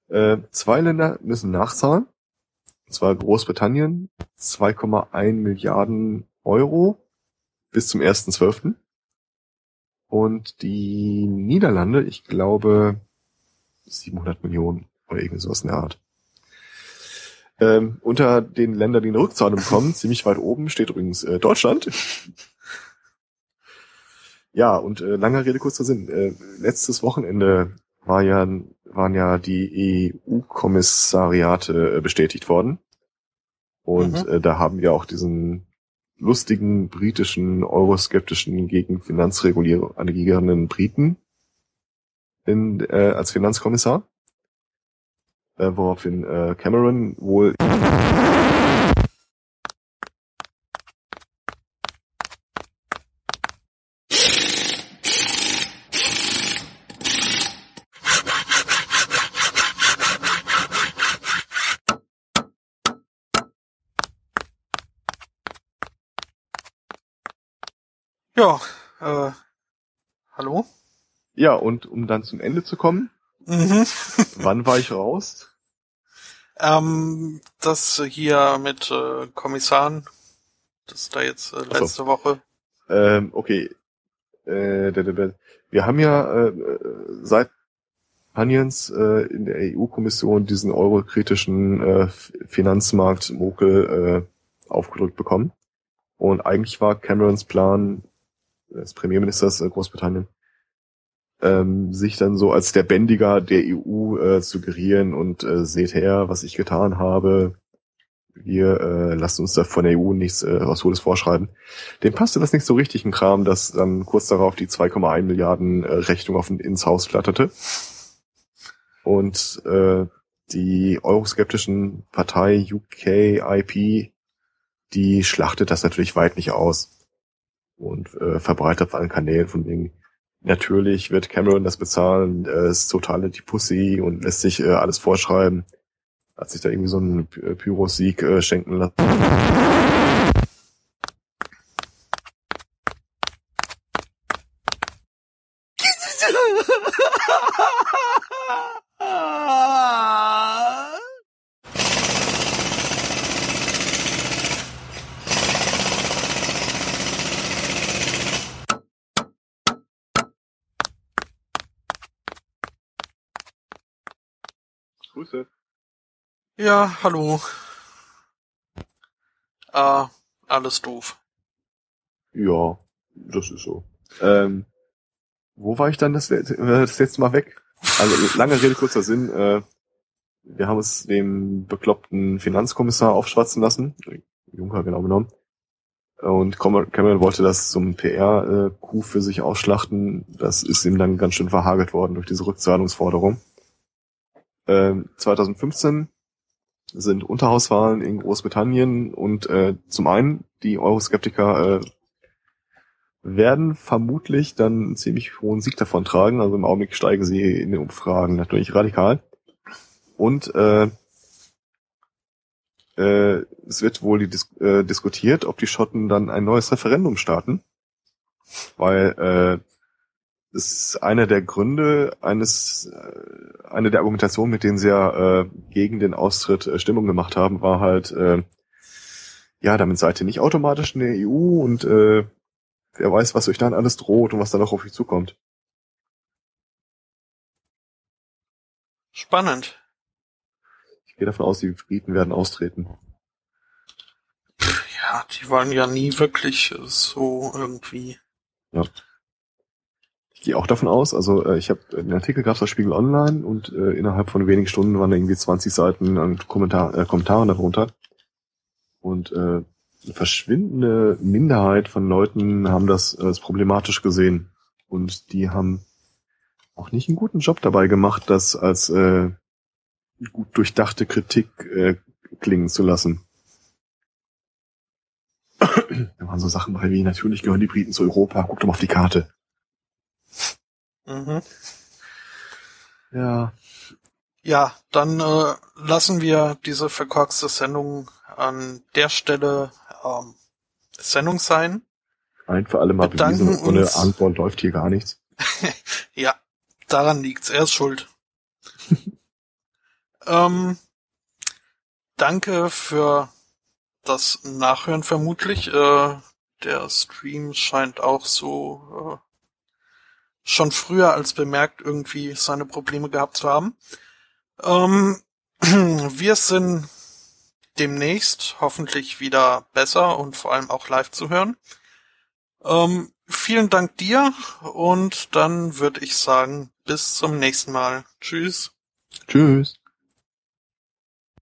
Äh, zwei Länder müssen nachzahlen, und zwar Großbritannien 2,1 Milliarden Euro bis zum 1.12. Und die Niederlande, ich glaube, 700 Millionen oder irgendwie sowas in der Art. Ähm, unter den Ländern, die eine Rückzahlung bekommen, ziemlich weit oben steht übrigens äh, Deutschland. Ja, und äh, langer Rede, kurzer Sinn. Äh, letztes Wochenende war ja, waren ja die EU-Kommissariate äh, bestätigt worden. Und Mhm. äh, da haben wir auch diesen lustigen britischen, euroskeptischen gegen finanzregulierenden Briten in, äh, als Finanzkommissar. Äh, woraufhin äh, Cameron wohl Ja, äh, hallo? Ja, und um dann zum Ende zu kommen, Mhm. wann war ich raus? Ähm, das hier mit äh, Kommissaren, das ist da jetzt äh, so. letzte Woche. Ähm, okay. Äh. Wir haben ja äh, seit Spaniens äh, in der EU-Kommission diesen eurokritischen äh, Finanzmarkt-Mokel äh, aufgedrückt bekommen. Und eigentlich war Camerons Plan des Premierministers äh, Großbritannien, ähm, sich dann so als der Bändiger der EU äh, suggerieren und äh, seht her, was ich getan habe. Wir äh, lasst uns da von der EU nichts äh, was Hohes vorschreiben. Dem passte das nicht so richtig ein Kram, dass dann kurz darauf die 2,1 Milliarden äh, Rechnung auf ins Haus flatterte. Und äh, die euroskeptischen Partei UKIP, die schlachtet das natürlich weit nicht aus und äh, verbreitet auf allen Kanälen von wegen, natürlich wird Cameron das bezahlen, äh, ist totale die Pussy und lässt sich äh, alles vorschreiben. Hat sich da irgendwie so einen äh, Pyros-Sieg äh, schenken lassen. Ja, hallo. Ah, alles doof. Ja, das ist so. Ähm, wo war ich dann das, let- äh, das letzte Mal weg? Also lange Rede, kurzer Sinn. Äh, wir haben es dem bekloppten Finanzkommissar aufschwatzen lassen, Juncker genau genommen, Und Cameron wollte das zum PR-Coup für sich ausschlachten. Das ist ihm dann ganz schön verhagelt worden durch diese Rückzahlungsforderung. 2015 ähm, sind Unterhauswahlen in Großbritannien und äh, zum einen die Euroskeptiker äh, werden vermutlich dann einen ziemlich hohen Sieg davon tragen. Also im Augenblick steigen sie in den Umfragen natürlich radikal. Und äh, äh, es wird wohl die Dis äh, diskutiert, ob die Schotten dann ein neues Referendum starten, weil äh, ist einer der Gründe eines, äh, eine der Argumentationen, mit denen sie ja äh, gegen den Austritt äh, Stimmung gemacht haben, war halt, äh, ja, damit seid ihr nicht automatisch in der EU und äh, wer weiß, was euch dann alles droht und was dann auch auf euch zukommt. Spannend gehe davon aus, die Briten werden austreten. Ja, die waren ja nie wirklich so irgendwie. Ja. Gehe auch davon aus, also äh, ich habe den Artikel gab es bei Spiegel Online und äh, innerhalb von wenigen Stunden waren da irgendwie 20 Seiten an Kommentar, äh, Kommentaren darunter. Und äh, eine verschwindende Minderheit von Leuten haben das äh, als problematisch gesehen. Und die haben auch nicht einen guten Job dabei gemacht, das als äh, gut durchdachte Kritik äh, klingen zu lassen. da waren so Sachen bei wie, natürlich gehören die Briten zu Europa, guck doch mal auf die Karte. Mhm. Ja. Ja, dann äh, lassen wir diese verkorkste Sendung an der Stelle ähm, Sendung sein. Ein für alle Mal bewiesen, ohne Antwort läuft hier gar nichts. ja, daran liegt's. Er ist schuld. Ähm, danke für das Nachhören vermutlich. Äh, der Stream scheint auch so äh, schon früher als bemerkt irgendwie seine Probleme gehabt zu haben. Ähm, wir sind demnächst hoffentlich wieder besser und vor allem auch live zu hören. Ähm, vielen Dank dir und dann würde ich sagen, bis zum nächsten Mal. Tschüss. Tschüss.